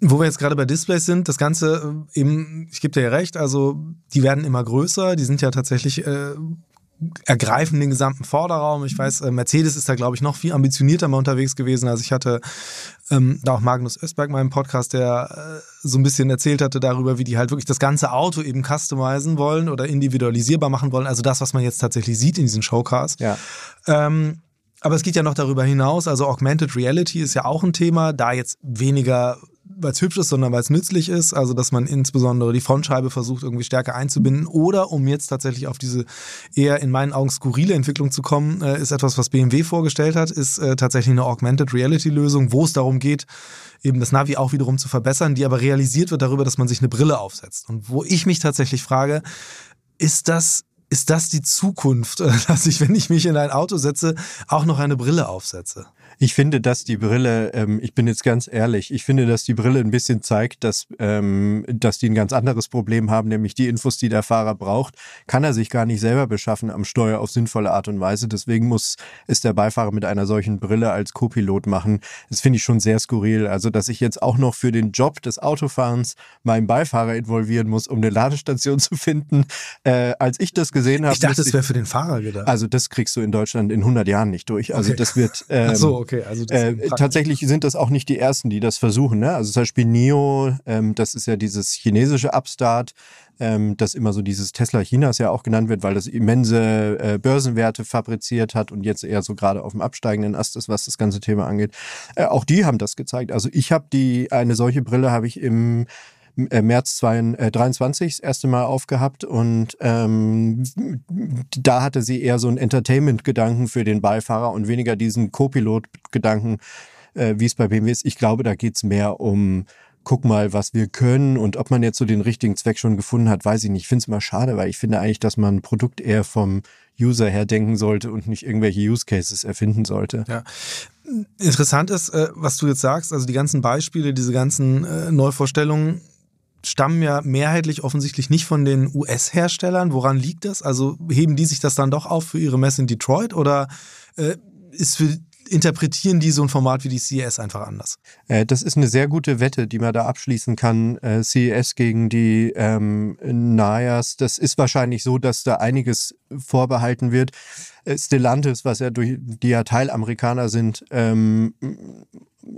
Wo wir jetzt gerade bei Displays sind, das Ganze äh, eben, ich gebe dir ja recht, also die werden immer größer die sind ja tatsächlich äh, ergreifen den gesamten Vorderraum. Ich weiß, äh, Mercedes ist da, glaube ich, noch viel ambitionierter mal unterwegs gewesen. Also ich hatte ähm, da auch Magnus Östberg im Podcast, der äh, so ein bisschen erzählt hatte darüber, wie die halt wirklich das ganze Auto eben customizen wollen oder individualisierbar machen wollen. Also das, was man jetzt tatsächlich sieht in diesen Showcars. Ja. Ähm, aber es geht ja noch darüber hinaus. Also Augmented Reality ist ja auch ein Thema, da jetzt weniger weil es hübsch ist, sondern weil es nützlich ist. Also, dass man insbesondere die Frontscheibe versucht, irgendwie stärker einzubinden. Oder um jetzt tatsächlich auf diese eher in meinen Augen skurrile Entwicklung zu kommen, äh, ist etwas, was BMW vorgestellt hat, ist äh, tatsächlich eine Augmented Reality Lösung, wo es darum geht, eben das Navi auch wiederum zu verbessern, die aber realisiert wird darüber, dass man sich eine Brille aufsetzt. Und wo ich mich tatsächlich frage, ist das ist das die Zukunft, dass ich, wenn ich mich in ein Auto setze, auch noch eine Brille aufsetze? Ich finde, dass die Brille, ähm, ich bin jetzt ganz ehrlich, ich finde, dass die Brille ein bisschen zeigt, dass, ähm, dass die ein ganz anderes Problem haben, nämlich die Infos, die der Fahrer braucht, kann er sich gar nicht selber beschaffen am Steuer auf sinnvolle Art und Weise. Deswegen muss es der Beifahrer mit einer solchen Brille als Co-Pilot machen. Das finde ich schon sehr skurril. Also, dass ich jetzt auch noch für den Job des Autofahrens meinen Beifahrer involvieren muss, um eine Ladestation zu finden. Äh, als ich das gesehen habe. Ich dachte, das wäre für den Fahrer gedacht. Also, das kriegst du in Deutschland in 100 Jahren nicht durch. Also, okay. das wird. Ähm, so, okay. Also äh, tatsächlich sind das auch nicht die ersten, die das versuchen. Ne? Also zum Beispiel NIO, ähm, das ist ja dieses chinesische Upstart, ähm, das immer so dieses Tesla Chinas ja auch genannt wird, weil das immense äh, Börsenwerte fabriziert hat und jetzt eher so gerade auf dem absteigenden Ast ist, was das ganze Thema angeht. Äh, auch die haben das gezeigt. Also ich habe die, eine solche Brille habe ich im März 2023 äh, das erste Mal aufgehabt und ähm, da hatte sie eher so einen Entertainment-Gedanken für den Beifahrer und weniger diesen Co-Pilot-Gedanken, äh, wie es bei BMW ist. Ich glaube, da geht es mehr um guck mal, was wir können und ob man jetzt so den richtigen Zweck schon gefunden hat, weiß ich nicht. Ich finde es immer schade, weil ich finde eigentlich, dass man ein Produkt eher vom User her denken sollte und nicht irgendwelche Use Cases erfinden sollte. Ja. Interessant ist, was du jetzt sagst, also die ganzen Beispiele, diese ganzen Neuvorstellungen, stammen ja mehrheitlich offensichtlich nicht von den US-Herstellern. Woran liegt das? Also heben die sich das dann doch auf für ihre Messe in Detroit oder äh, ist für, interpretieren die so ein Format wie die CES einfach anders? Äh, das ist eine sehr gute Wette, die man da abschließen kann. Äh, CES gegen die ähm, NAYAs. Das ist wahrscheinlich so, dass da einiges vorbehalten wird. Äh, Stellantis, was ja durch die ja Teilamerikaner sind, ähm,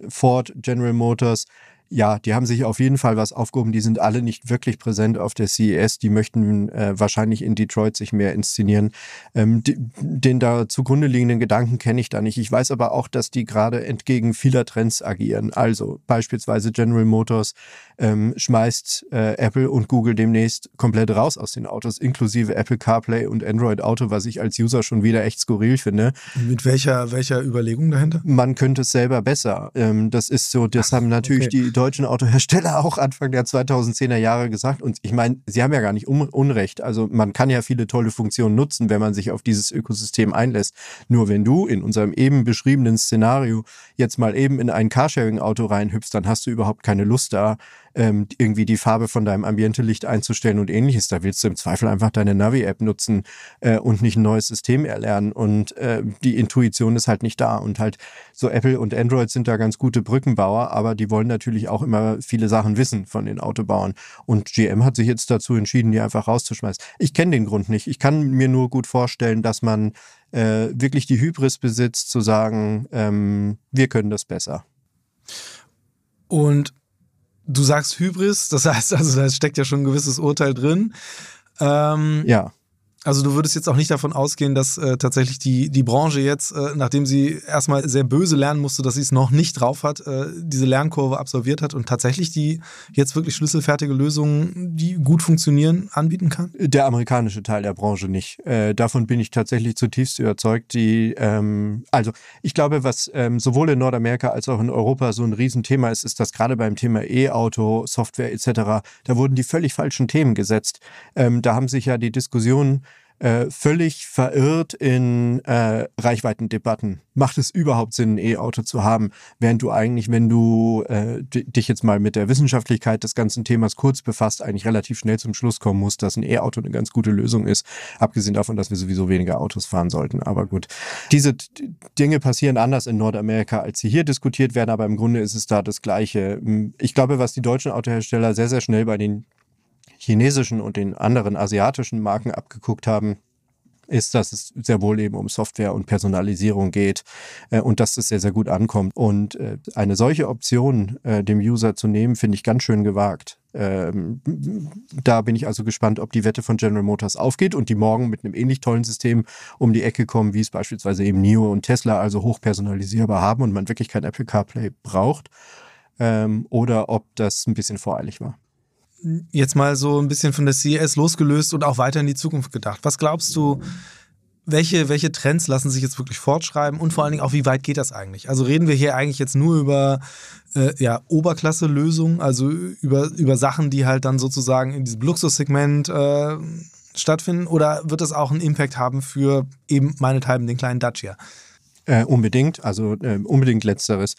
Ford, General Motors, ja, die haben sich auf jeden Fall was aufgehoben. Die sind alle nicht wirklich präsent auf der CES. Die möchten äh, wahrscheinlich in Detroit sich mehr inszenieren. Ähm, die, den da zugrunde liegenden Gedanken kenne ich da nicht. Ich weiß aber auch, dass die gerade entgegen vieler Trends agieren. Also beispielsweise General Motors ähm, schmeißt äh, Apple und Google demnächst komplett raus aus den Autos, inklusive Apple CarPlay und Android Auto, was ich als User schon wieder echt skurril finde. Mit welcher, welcher Überlegung dahinter? Man könnte es selber besser. Ähm, das ist so, das Ach, haben natürlich okay. die deutschen Autohersteller auch Anfang der 2010er Jahre gesagt. Und ich meine, sie haben ja gar nicht Unrecht. Also man kann ja viele tolle Funktionen nutzen, wenn man sich auf dieses Ökosystem einlässt. Nur wenn du in unserem eben beschriebenen Szenario jetzt mal eben in ein Carsharing-Auto reinhüpfst, dann hast du überhaupt keine Lust da, ähm, irgendwie die Farbe von deinem Ambiente-Licht einzustellen und ähnliches. Da willst du im Zweifel einfach deine Navi-App nutzen äh, und nicht ein neues System erlernen. Und äh, die Intuition ist halt nicht da. Und halt so Apple und Android sind da ganz gute Brückenbauer, aber die wollen natürlich auch immer viele Sachen wissen von den Autobauern. Und GM hat sich jetzt dazu entschieden, die einfach rauszuschmeißen. Ich kenne den Grund nicht. Ich kann mir nur gut vorstellen, dass man äh, wirklich die Hybris besitzt, zu sagen, ähm, wir können das besser. Und du sagst Hybris, das heißt also, da steckt ja schon ein gewisses Urteil drin. Ähm, ja. Also du würdest jetzt auch nicht davon ausgehen, dass äh, tatsächlich die, die Branche jetzt, äh, nachdem sie erstmal sehr böse lernen musste, dass sie es noch nicht drauf hat, äh, diese Lernkurve absolviert hat und tatsächlich die jetzt wirklich schlüsselfertige Lösungen, die gut funktionieren, anbieten kann? Der amerikanische Teil der Branche nicht. Äh, davon bin ich tatsächlich zutiefst überzeugt. Die, ähm, also ich glaube, was ähm, sowohl in Nordamerika als auch in Europa so ein Riesenthema ist, ist, dass gerade beim Thema E-Auto, Software etc., da wurden die völlig falschen Themen gesetzt. Ähm, da haben sich ja die Diskussionen äh, völlig verirrt in äh, Reichweitendebatten. Macht es überhaupt Sinn, ein E-Auto zu haben, während du eigentlich, wenn du äh, dich jetzt mal mit der Wissenschaftlichkeit des ganzen Themas kurz befasst, eigentlich relativ schnell zum Schluss kommen musst, dass ein E-Auto eine ganz gute Lösung ist, abgesehen davon, dass wir sowieso weniger Autos fahren sollten. Aber gut, diese Dinge passieren anders in Nordamerika, als sie hier diskutiert werden, aber im Grunde ist es da das Gleiche. Ich glaube, was die deutschen Autohersteller sehr, sehr schnell bei den chinesischen und den anderen asiatischen Marken abgeguckt haben, ist, dass es sehr wohl eben um Software und Personalisierung geht äh, und dass es sehr, sehr gut ankommt. Und äh, eine solche Option äh, dem User zu nehmen, finde ich ganz schön gewagt. Ähm, da bin ich also gespannt, ob die Wette von General Motors aufgeht und die morgen mit einem ähnlich tollen System um die Ecke kommen, wie es beispielsweise eben NIO und Tesla also hochpersonalisierbar haben und man wirklich kein Apple CarPlay braucht. Ähm, oder ob das ein bisschen voreilig war jetzt mal so ein bisschen von der CES losgelöst und auch weiter in die Zukunft gedacht. Was glaubst du, welche, welche Trends lassen sich jetzt wirklich fortschreiben und vor allen Dingen auch, wie weit geht das eigentlich? Also reden wir hier eigentlich jetzt nur über äh, ja, Oberklasse-Lösungen, also über, über Sachen, die halt dann sozusagen in diesem Luxussegment äh, stattfinden oder wird das auch einen Impact haben für eben meinethalben den kleinen Dacia? Äh, unbedingt, also äh, unbedingt letzteres.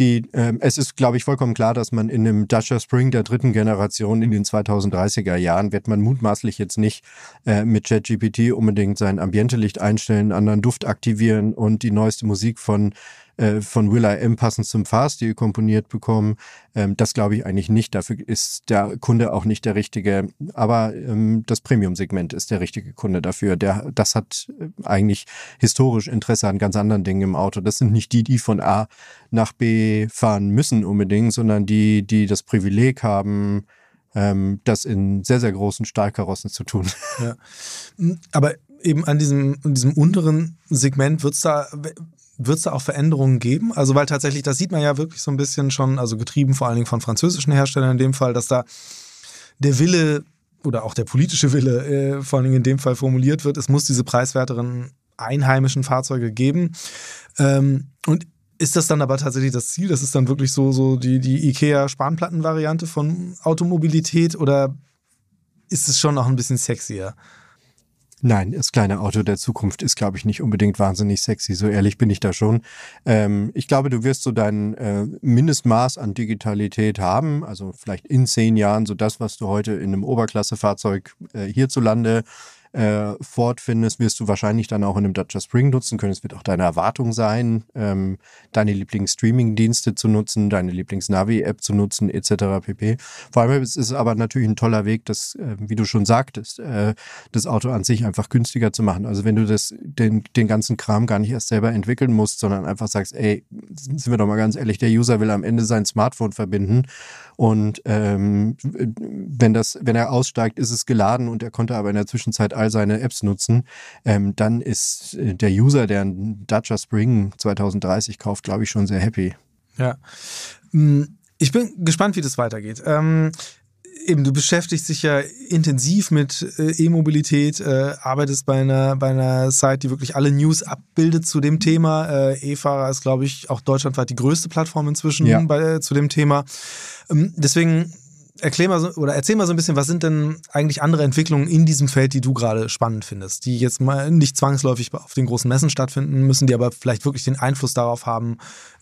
Die, äh, es ist, glaube ich, vollkommen klar, dass man in einem Dacia Spring der dritten Generation in den 2030er Jahren wird man mutmaßlich jetzt nicht äh, mit ChatGPT unbedingt sein Ambientelicht einstellen, anderen Duft aktivieren und die neueste Musik von äh, von Will I Am passend zum Fahrstil komponiert bekommen. Ähm, das glaube ich eigentlich nicht. Dafür ist der Kunde auch nicht der richtige. Aber ähm, das Premium-Segment ist der richtige Kunde dafür. Der, das hat äh, eigentlich historisch Interesse an ganz anderen Dingen im Auto. Das sind nicht die, die von A nach B fahren müssen unbedingt, sondern die, die das Privileg haben, ähm, das in sehr, sehr großen Stahlkarossen zu tun. Ja. Aber eben an diesem, an diesem unteren Segment wird es da, wird es da auch Veränderungen geben? Also, weil tatsächlich, das sieht man ja wirklich so ein bisschen schon, also getrieben vor allen Dingen von französischen Herstellern in dem Fall, dass da der Wille oder auch der politische Wille äh, vor allen Dingen in dem Fall formuliert wird, es muss diese preiswerteren einheimischen Fahrzeuge geben. Ähm, und ist das dann aber tatsächlich das Ziel? Das ist dann wirklich so, so die, die IKEA-Spanplatten-Variante von Automobilität oder ist es schon noch ein bisschen sexier? Nein, das kleine Auto der Zukunft ist, glaube ich, nicht unbedingt wahnsinnig sexy. So ehrlich bin ich da schon. Ähm, ich glaube, du wirst so dein äh, Mindestmaß an Digitalität haben. Also vielleicht in zehn Jahren so das, was du heute in einem Oberklassefahrzeug äh, hierzulande äh, Ford findest, wirst du wahrscheinlich dann auch in einem Dacia Spring nutzen können. Es wird auch deine Erwartung sein, ähm, deine Lieblings-Streaming-Dienste zu nutzen, deine Lieblings-Navi-App zu nutzen, etc. pp. Vor allem ist es aber natürlich ein toller Weg, das, äh, wie du schon sagtest, äh, das Auto an sich einfach günstiger zu machen. Also wenn du das, den, den ganzen Kram gar nicht erst selber entwickeln musst, sondern einfach sagst, ey, sind wir doch mal ganz ehrlich, der User will am Ende sein Smartphone verbinden und ähm, wenn das, wenn er aussteigt, ist es geladen und er konnte aber in der Zwischenzeit all seine Apps nutzen, ähm, dann ist äh, der User, der einen Dacia Spring 2030 kauft, glaube ich, schon sehr happy. Ja. Hm, ich bin gespannt, wie das weitergeht. Ähm, eben, du beschäftigst dich ja intensiv mit äh, E-Mobilität, äh, arbeitest bei einer, bei einer Site, die wirklich alle News abbildet zu dem Thema. Äh, E-Fahrer ist, glaube ich, auch deutschlandweit die größte Plattform inzwischen ja. bei, äh, zu dem Thema. Ähm, deswegen erklär mal so, oder erzähl mal so ein bisschen, was sind denn eigentlich andere Entwicklungen in diesem Feld, die du gerade spannend findest, die jetzt mal nicht zwangsläufig auf den großen Messen stattfinden müssen, die aber vielleicht wirklich den Einfluss darauf haben,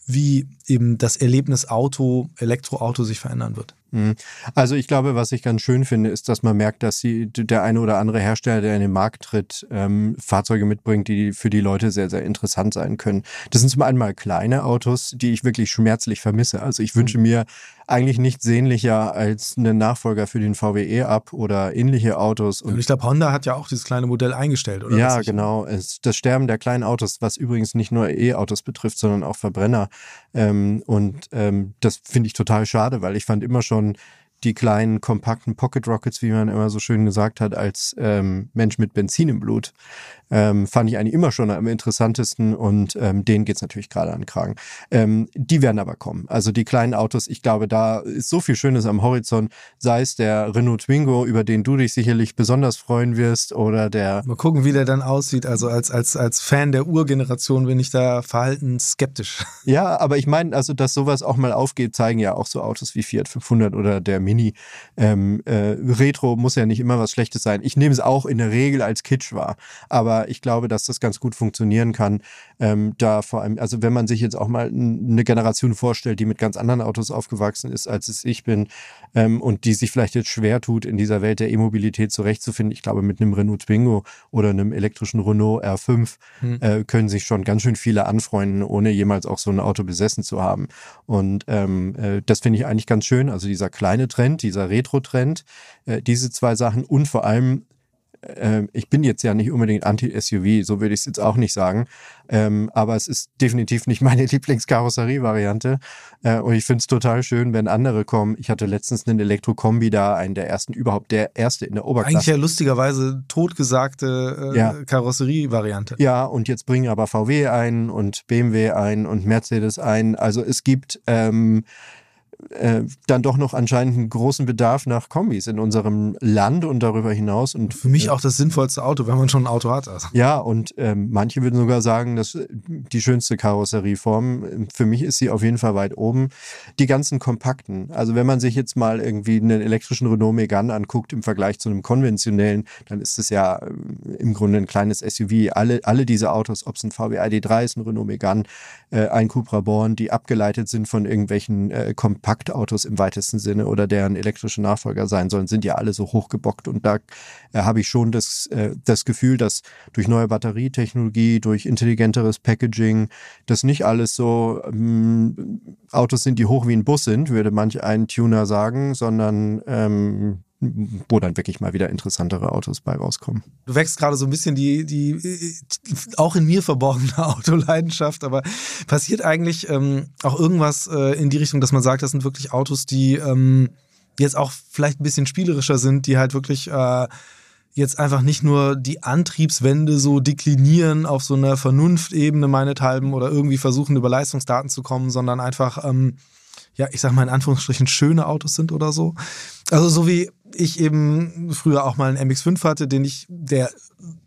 wie eben das Erlebnis Auto, Elektroauto sich verändern wird. Mhm. Also ich glaube, was ich ganz schön finde, ist, dass man merkt, dass sie, der eine oder andere Hersteller, der in den Markt tritt, ähm, Fahrzeuge mitbringt, die für die Leute sehr, sehr interessant sein können. Das sind zum einen mal kleine Autos, die ich wirklich schmerzlich vermisse. Also ich wünsche mir eigentlich nichts sehnlicher als einen Nachfolger für den VW E-Up oder ähnliche Autos. Und ich glaube, Honda hat ja auch dieses kleine Modell eingestellt, oder? Ja, genau. Es, das Sterben der kleinen Autos, was übrigens nicht nur E-Autos betrifft, sondern auch Verbrenner. Ähm, und ähm, das finde ich total schade, weil ich fand immer schon die kleinen, kompakten Pocket Rockets, wie man immer so schön gesagt hat, als ähm, Mensch mit Benzin im Blut ähm, fand ich eigentlich immer schon am interessantesten und ähm, denen geht's natürlich gerade an den Kragen. Ähm, die werden aber kommen. Also die kleinen Autos, ich glaube, da ist so viel Schönes am Horizont, sei es der Renault Twingo, über den du dich sicherlich besonders freuen wirst, oder der. Mal gucken, wie der dann aussieht. Also als, als, als Fan der Urgeneration bin ich da verhalten skeptisch. Ja, aber ich meine, also dass sowas auch mal aufgeht, zeigen ja auch so Autos wie Fiat 500 oder der Mini. Ähm, äh, Retro muss ja nicht immer was Schlechtes sein. Ich nehme es auch in der Regel als Kitsch wahr. Aber ich glaube, dass das ganz gut funktionieren kann. Ähm, da vor allem, also wenn man sich jetzt auch mal eine Generation vorstellt, die mit ganz anderen Autos aufgewachsen ist, als es ich bin, ähm, und die sich vielleicht jetzt schwer tut, in dieser Welt der E-Mobilität zurechtzufinden. Ich glaube, mit einem Renault Twingo oder einem elektrischen Renault R5 hm. äh, können sich schon ganz schön viele anfreunden, ohne jemals auch so ein Auto besessen zu haben. Und ähm, äh, das finde ich eigentlich ganz schön. Also dieser kleine Trend, dieser Retro-Trend, äh, diese zwei Sachen und vor allem äh, ich bin jetzt ja nicht unbedingt anti-SUV, so würde ich es jetzt auch nicht sagen. Ähm, aber es ist definitiv nicht meine Lieblingskarosserie-Variante. Äh, und ich finde es total schön, wenn andere kommen. Ich hatte letztens einen Elektrokombi da, einen der ersten, überhaupt der erste in der Oberklasse. Eigentlich ja lustigerweise totgesagte äh, ja. Karosserie-Variante. Ja, und jetzt bringen aber VW ein und BMW ein und Mercedes ein. Also es gibt ähm, äh, dann doch noch anscheinend einen großen Bedarf nach Kombis in unserem Land und darüber hinaus. Und für mich äh, auch das sinnvollste Auto, wenn man schon ein Auto hat. Also. Ja, und ähm, manche würden sogar sagen, dass äh, die schönste Karosserieform. Für mich ist sie auf jeden Fall weit oben. Die ganzen kompakten. Also wenn man sich jetzt mal irgendwie einen elektrischen Renault Megane anguckt im Vergleich zu einem konventionellen, dann ist es ja im Grunde ein kleines SUV. Alle, alle diese Autos, ob es ein VW ID3 ist, ein Renault Megane, äh, ein Cupra Born, die abgeleitet sind von irgendwelchen äh, kompakten Kompaktautos im weitesten Sinne oder deren elektrische Nachfolger sein sollen, sind ja alle so hochgebockt. Und da äh, habe ich schon das, äh, das Gefühl, dass durch neue Batterietechnologie, durch intelligenteres Packaging, das nicht alles so ähm, Autos sind, die hoch wie ein Bus sind, würde manch ein Tuner sagen, sondern ähm, wo dann wirklich mal wieder interessantere Autos bei rauskommen. Du wächst gerade so ein bisschen die, die auch in mir verborgene Autoleidenschaft, aber passiert eigentlich ähm, auch irgendwas äh, in die Richtung, dass man sagt, das sind wirklich Autos, die ähm, jetzt auch vielleicht ein bisschen spielerischer sind, die halt wirklich äh, jetzt einfach nicht nur die Antriebswende so deklinieren auf so einer Vernunftebene meinethalben oder irgendwie versuchen, über Leistungsdaten zu kommen, sondern einfach, ähm, ja, ich sag mal in Anführungsstrichen, schöne Autos sind oder so. Also so wie ich eben früher auch mal einen MX5 hatte, den ich, der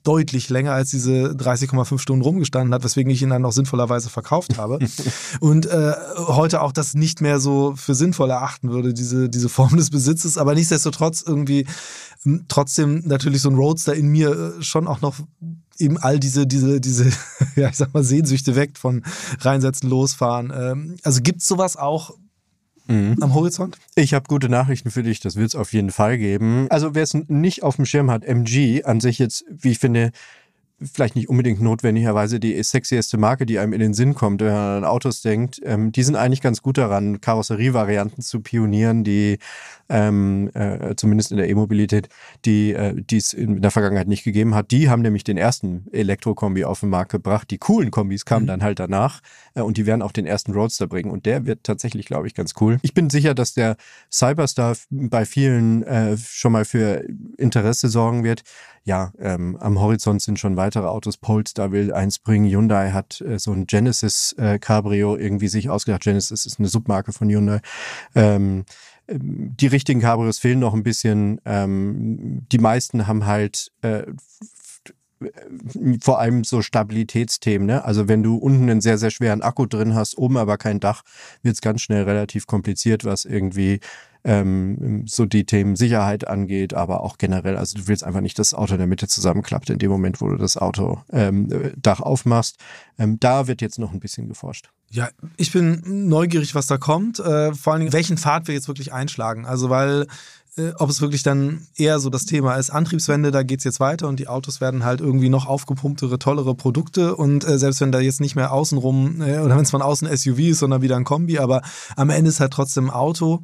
deutlich länger als diese 30,5 Stunden rumgestanden hat, weswegen ich ihn dann auch sinnvollerweise verkauft habe. und äh, heute auch das nicht mehr so für sinnvoll erachten würde, diese, diese Form des Besitzes. Aber nichtsdestotrotz irgendwie hm, trotzdem natürlich so ein Roadster in mir äh, schon auch noch eben all diese, diese, diese, ja, ich sag mal, Sehnsüchte weckt von reinsetzen, losfahren. Ähm, also gibt's sowas auch mhm. am Horizont? Ich habe gute Nachrichten für dich, das wird es auf jeden Fall geben. Also wer es nicht auf dem Schirm hat, MG an sich jetzt, wie ich finde, vielleicht nicht unbedingt notwendigerweise die sexieste Marke, die einem in den Sinn kommt, wenn man an Autos denkt. Ähm, die sind eigentlich ganz gut daran, Karosserievarianten zu pionieren, die ähm, äh, zumindest in der E-Mobilität, die äh, es in der Vergangenheit nicht gegeben hat. Die haben nämlich den ersten Elektrokombi auf den Markt gebracht. Die coolen Kombis kamen mhm. dann halt danach äh, und die werden auch den ersten Roadster bringen. Und der wird tatsächlich, glaube ich, ganz cool. Ich bin sicher, dass der Cyberstar bei vielen äh, schon mal für Interesse sorgen wird ja, ähm, am Horizont sind schon weitere Autos. Polestar will eins bringen. Hyundai hat äh, so ein Genesis äh, Cabrio irgendwie sich ausgedacht. Genesis ist eine Submarke von Hyundai. Ähm, die richtigen Cabrios fehlen noch ein bisschen. Ähm, die meisten haben halt äh, vor allem so Stabilitätsthemen. Ne? Also wenn du unten einen sehr, sehr schweren Akku drin hast, oben aber kein Dach, wird es ganz schnell relativ kompliziert, was irgendwie ähm, so die Themen Sicherheit angeht, aber auch generell, also du willst einfach nicht, dass das Auto in der Mitte zusammenklappt in dem Moment, wo du das Auto ähm, Dach aufmachst. Ähm, da wird jetzt noch ein bisschen geforscht. Ja, ich bin neugierig, was da kommt. Äh, vor allen Dingen, welchen Pfad wir jetzt wirklich einschlagen. Also, weil äh, ob es wirklich dann eher so das Thema ist, Antriebswende, da geht's jetzt weiter und die Autos werden halt irgendwie noch aufgepumptere, tollere Produkte und äh, selbst wenn da jetzt nicht mehr außenrum äh, oder wenn es von außen SUV ist, sondern wieder ein Kombi, aber am Ende ist halt trotzdem ein Auto.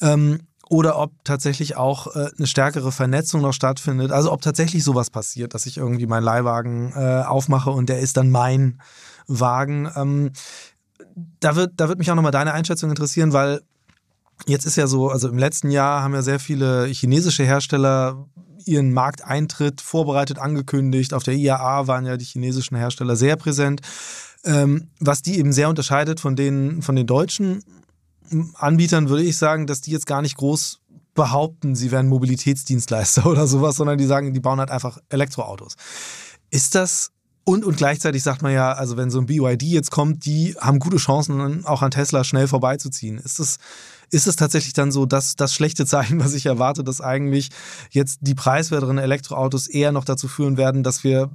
Ähm, oder ob tatsächlich auch äh, eine stärkere Vernetzung noch stattfindet. Also ob tatsächlich sowas passiert, dass ich irgendwie meinen Leihwagen äh, aufmache und der ist dann mein Wagen. Ähm, da wird, da wird mich auch nochmal deine Einschätzung interessieren, weil Jetzt ist ja so, also im letzten Jahr haben ja sehr viele chinesische Hersteller ihren Markteintritt vorbereitet, angekündigt. Auf der IAA waren ja die chinesischen Hersteller sehr präsent. Ähm, was die eben sehr unterscheidet von den, von den deutschen Anbietern, würde ich sagen, dass die jetzt gar nicht groß behaupten, sie wären Mobilitätsdienstleister oder sowas, sondern die sagen, die bauen halt einfach Elektroautos. Ist das und, und gleichzeitig sagt man ja, also wenn so ein BYD jetzt kommt, die haben gute Chancen, auch an Tesla schnell vorbeizuziehen. Ist das, ist es tatsächlich dann so, dass das schlechte Zeichen, was ich erwarte, dass eigentlich jetzt die preiswerteren Elektroautos eher noch dazu führen werden, dass wir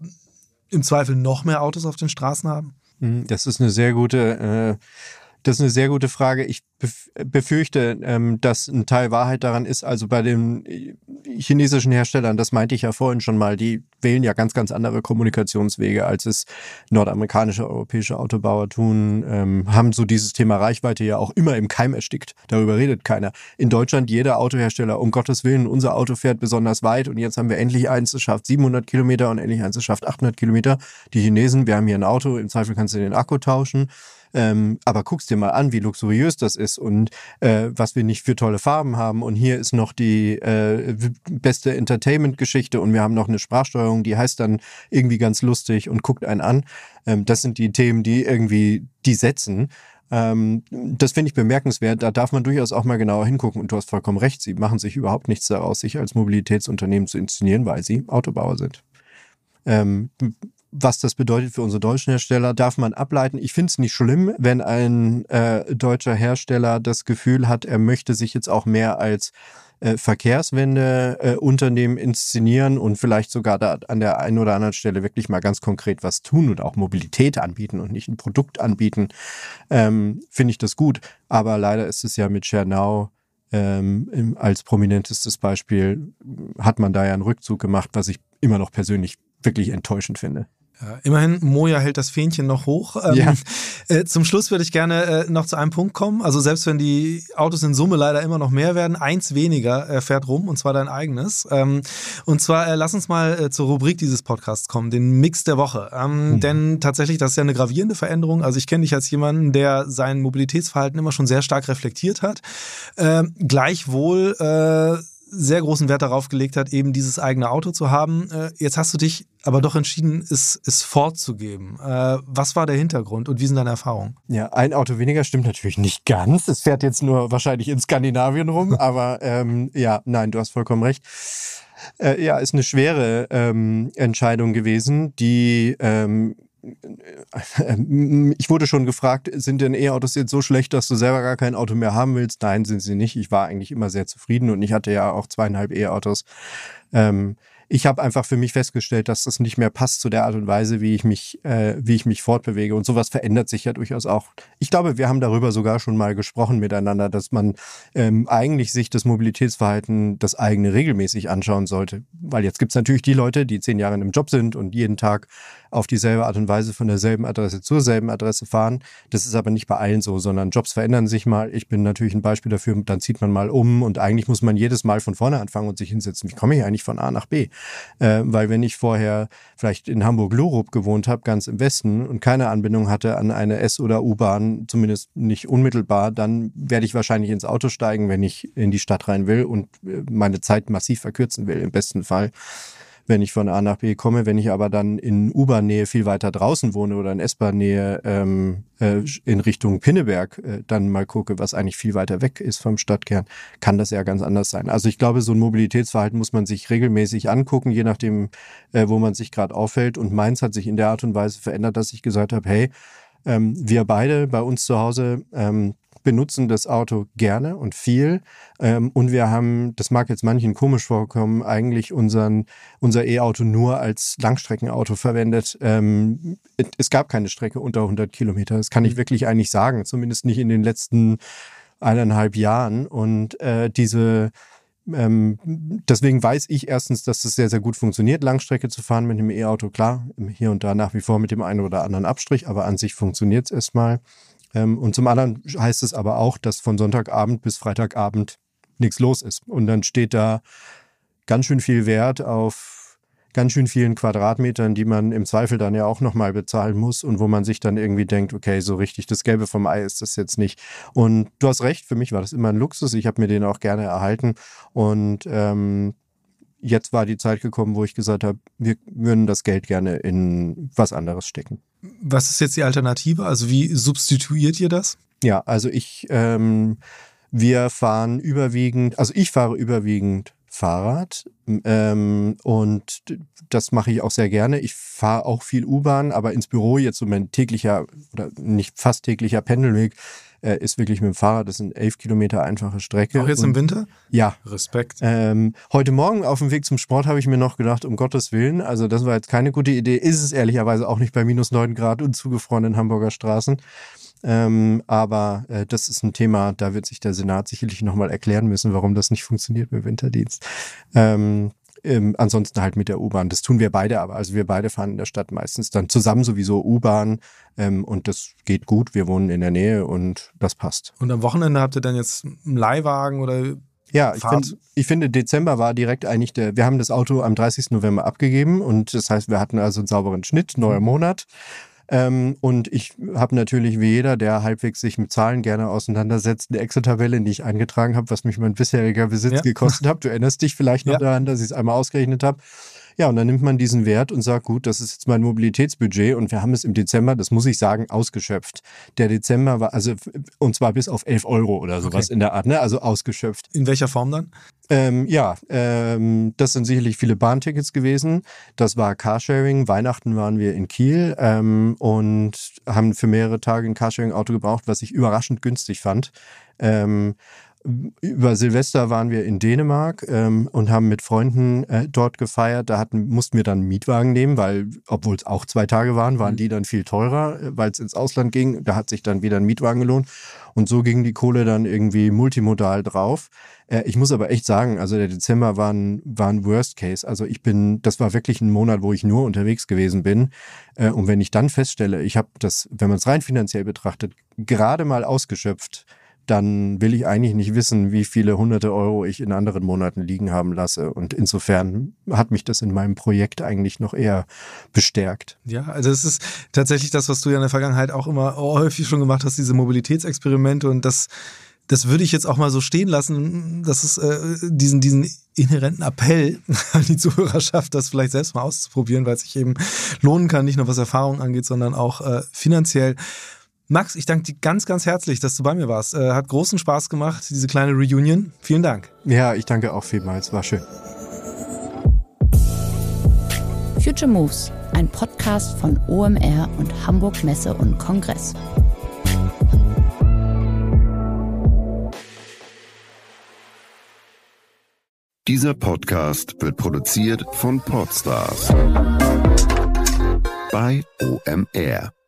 im Zweifel noch mehr Autos auf den Straßen haben? Mhm, das ist eine sehr gute äh, Das ist eine sehr gute Frage. Ich befürchte, ähm, dass ein Teil Wahrheit daran ist. Also bei den äh, chinesischen Herstellern, das meinte ich ja vorhin schon mal, die wählen ja ganz, ganz andere Kommunikationswege, als es nordamerikanische, europäische Autobauer tun, ähm, haben so dieses Thema Reichweite ja auch immer im Keim erstickt. Darüber redet keiner. In Deutschland jeder Autohersteller, um Gottes Willen, unser Auto fährt besonders weit und jetzt haben wir endlich eins, das schafft 700 Kilometer und endlich eins, das schafft 800 Kilometer. Die Chinesen, wir haben hier ein Auto, im Zweifel kannst du den Akku tauschen. Ähm, aber guckst dir mal an, wie luxuriös das ist und äh, was wir nicht für tolle Farben haben. Und hier ist noch die äh, beste Entertainment-Geschichte und wir haben noch eine Sprachsteuerung, die heißt dann irgendwie ganz lustig und guckt einen an. Ähm, das sind die Themen, die irgendwie die setzen. Ähm, das finde ich bemerkenswert. Da darf man durchaus auch mal genauer hingucken. Und du hast vollkommen recht. Sie machen sich überhaupt nichts daraus, sich als Mobilitätsunternehmen zu inszenieren, weil sie Autobauer sind. Ähm, was das bedeutet für unsere deutschen Hersteller, darf man ableiten. Ich finde es nicht schlimm, wenn ein äh, deutscher Hersteller das Gefühl hat, er möchte sich jetzt auch mehr als äh, Verkehrswende-Unternehmen äh, inszenieren und vielleicht sogar da an der einen oder anderen Stelle wirklich mal ganz konkret was tun und auch Mobilität anbieten und nicht ein Produkt anbieten, ähm, finde ich das gut. Aber leider ist es ja mit Schernau ähm, als prominentestes Beispiel, hat man da ja einen Rückzug gemacht, was ich immer noch persönlich wirklich enttäuschend finde. Ja, immerhin, Moja hält das Fähnchen noch hoch. Ähm, ja. Äh, zum Schluss würde ich gerne äh, noch zu einem Punkt kommen. Also selbst wenn die Autos in Summe leider immer noch mehr werden, eins weniger äh, fährt rum, und zwar dein eigenes. Ähm, und zwar, äh, lass uns mal äh, zur Rubrik dieses Podcasts kommen, den Mix der Woche. Ähm, mhm. Denn tatsächlich, das ist ja eine gravierende Veränderung. Also ich kenne dich als jemanden, der sein Mobilitätsverhalten immer schon sehr stark reflektiert hat. Ähm, gleichwohl äh, sehr großen Wert darauf gelegt hat, eben dieses eigene Auto zu haben. Äh, jetzt hast du dich aber doch entschieden, es, es fortzugeben. Äh, was war der Hintergrund und wie sind deine Erfahrungen? Ja, ein Auto weniger stimmt natürlich nicht ganz. Es fährt jetzt nur wahrscheinlich in Skandinavien rum, aber ähm, ja, nein, du hast vollkommen recht. Äh, ja, ist eine schwere ähm, Entscheidung gewesen, die ähm, ich wurde schon gefragt, sind denn E-Autos jetzt so schlecht, dass du selber gar kein Auto mehr haben willst? Nein, sind sie nicht. Ich war eigentlich immer sehr zufrieden und ich hatte ja auch zweieinhalb E-Autos. Ähm, ich habe einfach für mich festgestellt, dass das nicht mehr passt zu der Art und Weise, wie ich mich, äh, wie ich mich fortbewege. Und sowas verändert sich ja durchaus auch. Ich glaube, wir haben darüber sogar schon mal gesprochen miteinander, dass man ähm, eigentlich sich das Mobilitätsverhalten, das eigene regelmäßig anschauen sollte. Weil jetzt gibt's natürlich die Leute, die zehn Jahre einem Job sind und jeden Tag auf dieselbe Art und Weise von derselben Adresse zur selben Adresse fahren. Das ist aber nicht bei allen so, sondern Jobs verändern sich mal. Ich bin natürlich ein Beispiel dafür, dann zieht man mal um und eigentlich muss man jedes Mal von vorne anfangen und sich hinsetzen. Wie komme ich eigentlich von A nach B? Äh, weil wenn ich vorher vielleicht in Hamburg-Lurup gewohnt habe, ganz im Westen und keine Anbindung hatte an eine S- oder U-Bahn, zumindest nicht unmittelbar, dann werde ich wahrscheinlich ins Auto steigen, wenn ich in die Stadt rein will und äh, meine Zeit massiv verkürzen will, im besten Fall wenn ich von A nach B komme. Wenn ich aber dann in U-Bahn-Nähe viel weiter draußen wohne oder in S-Bahn-Nähe ähm, äh, in Richtung Pinneberg äh, dann mal gucke, was eigentlich viel weiter weg ist vom Stadtkern, kann das ja ganz anders sein. Also ich glaube, so ein Mobilitätsverhalten muss man sich regelmäßig angucken, je nachdem, äh, wo man sich gerade aufhält. Und meins hat sich in der Art und Weise verändert, dass ich gesagt habe, hey, ähm, wir beide bei uns zu Hause ähm, benutzen das Auto gerne und viel. Ähm, und wir haben, das mag jetzt manchen komisch vorkommen, eigentlich unseren, unser E-Auto nur als Langstreckenauto verwendet. Ähm, es gab keine Strecke unter 100 Kilometer. Das kann ich mhm. wirklich eigentlich sagen, zumindest nicht in den letzten eineinhalb Jahren. Und äh, diese ähm, deswegen weiß ich erstens, dass es sehr, sehr gut funktioniert, Langstrecke zu fahren mit einem E-Auto. Klar, hier und da nach wie vor mit dem einen oder anderen Abstrich, aber an sich funktioniert es erstmal. Ähm, und zum anderen heißt es aber auch, dass von Sonntagabend bis Freitagabend nichts los ist. Und dann steht da ganz schön viel Wert auf ganz schön vielen Quadratmetern, die man im Zweifel dann ja auch nochmal bezahlen muss und wo man sich dann irgendwie denkt, okay, so richtig das Gelbe vom Ei ist das jetzt nicht. Und du hast recht, für mich war das immer ein Luxus. Ich habe mir den auch gerne erhalten und ähm, jetzt war die Zeit gekommen, wo ich gesagt habe, wir würden das Geld gerne in was anderes stecken. Was ist jetzt die Alternative? Also wie substituiert ihr das? Ja, also ich, ähm, wir fahren überwiegend, also ich fahre überwiegend Fahrrad ähm, und das mache ich auch sehr gerne. Ich fahre auch viel U-Bahn, aber ins Büro jetzt so mein täglicher oder nicht fast täglicher Pendelweg äh, ist wirklich mit dem Fahrrad. Das sind elf Kilometer einfache Strecke. Auch jetzt und, im Winter? Ja. Respekt. Ähm, heute Morgen auf dem Weg zum Sport habe ich mir noch gedacht, um Gottes Willen, also das war jetzt keine gute Idee. Ist es ehrlicherweise auch nicht bei minus neun Grad und zugefrorenen Hamburger Straßen. Ähm, aber äh, das ist ein Thema, da wird sich der Senat sicherlich nochmal erklären müssen, warum das nicht funktioniert mit Winterdienst. Ähm, ähm, ansonsten halt mit der U-Bahn. Das tun wir beide aber. Also wir beide fahren in der Stadt meistens dann zusammen sowieso U-Bahn ähm, und das geht gut. Wir wohnen in der Nähe und das passt. Und am Wochenende habt ihr dann jetzt einen Leihwagen oder ja, ich, find, ich finde, Dezember war direkt eigentlich der, wir haben das Auto am 30. November abgegeben und das heißt, wir hatten also einen sauberen Schnitt, neuer mhm. Monat. Ähm, und ich habe natürlich wie jeder, der halbwegs sich mit Zahlen gerne auseinandersetzt, eine Excel-Tabelle, die ich eingetragen habe, was mich mein bisheriger Besitz ja. gekostet hat. Du erinnerst dich vielleicht noch ja. daran, dass ich es einmal ausgerechnet habe. Ja, und dann nimmt man diesen Wert und sagt, gut, das ist jetzt mein Mobilitätsbudget und wir haben es im Dezember, das muss ich sagen, ausgeschöpft. Der Dezember war, also, und zwar bis auf 11 Euro oder sowas okay. in der Art, ne? also ausgeschöpft. In welcher Form dann? Ähm, ja, ähm, das sind sicherlich viele Bahntickets gewesen. Das war Carsharing. Weihnachten waren wir in Kiel ähm, und haben für mehrere Tage ein Carsharing-Auto gebraucht, was ich überraschend günstig fand. Ähm, über Silvester waren wir in Dänemark ähm, und haben mit Freunden äh, dort gefeiert. Da hatten, mussten wir dann einen Mietwagen nehmen, weil, obwohl es auch zwei Tage waren, waren mhm. die dann viel teurer, äh, weil es ins Ausland ging. Da hat sich dann wieder ein Mietwagen gelohnt. Und so ging die Kohle dann irgendwie multimodal drauf. Äh, ich muss aber echt sagen, also der Dezember war ein, war ein Worst Case. Also ich bin, das war wirklich ein Monat, wo ich nur unterwegs gewesen bin. Äh, und wenn ich dann feststelle, ich habe das, wenn man es rein finanziell betrachtet, gerade mal ausgeschöpft, dann will ich eigentlich nicht wissen, wie viele hunderte Euro ich in anderen Monaten liegen haben lasse. Und insofern hat mich das in meinem Projekt eigentlich noch eher bestärkt. Ja, also es ist tatsächlich das, was du ja in der Vergangenheit auch immer häufig schon gemacht hast, diese Mobilitätsexperimente und das das würde ich jetzt auch mal so stehen lassen, dass es äh, diesen, diesen inhärenten Appell an die Zuhörerschaft, das vielleicht selbst mal auszuprobieren, weil es sich eben lohnen kann, nicht nur was Erfahrung angeht, sondern auch äh, finanziell. Max, ich danke dir ganz, ganz herzlich, dass du bei mir warst. Äh, hat großen Spaß gemacht, diese kleine Reunion. Vielen Dank. Ja, ich danke auch vielmals. War schön. Future Moves, ein Podcast von OMR und Hamburg Messe und Kongress. Dieser Podcast wird produziert von Podstars bei OMR.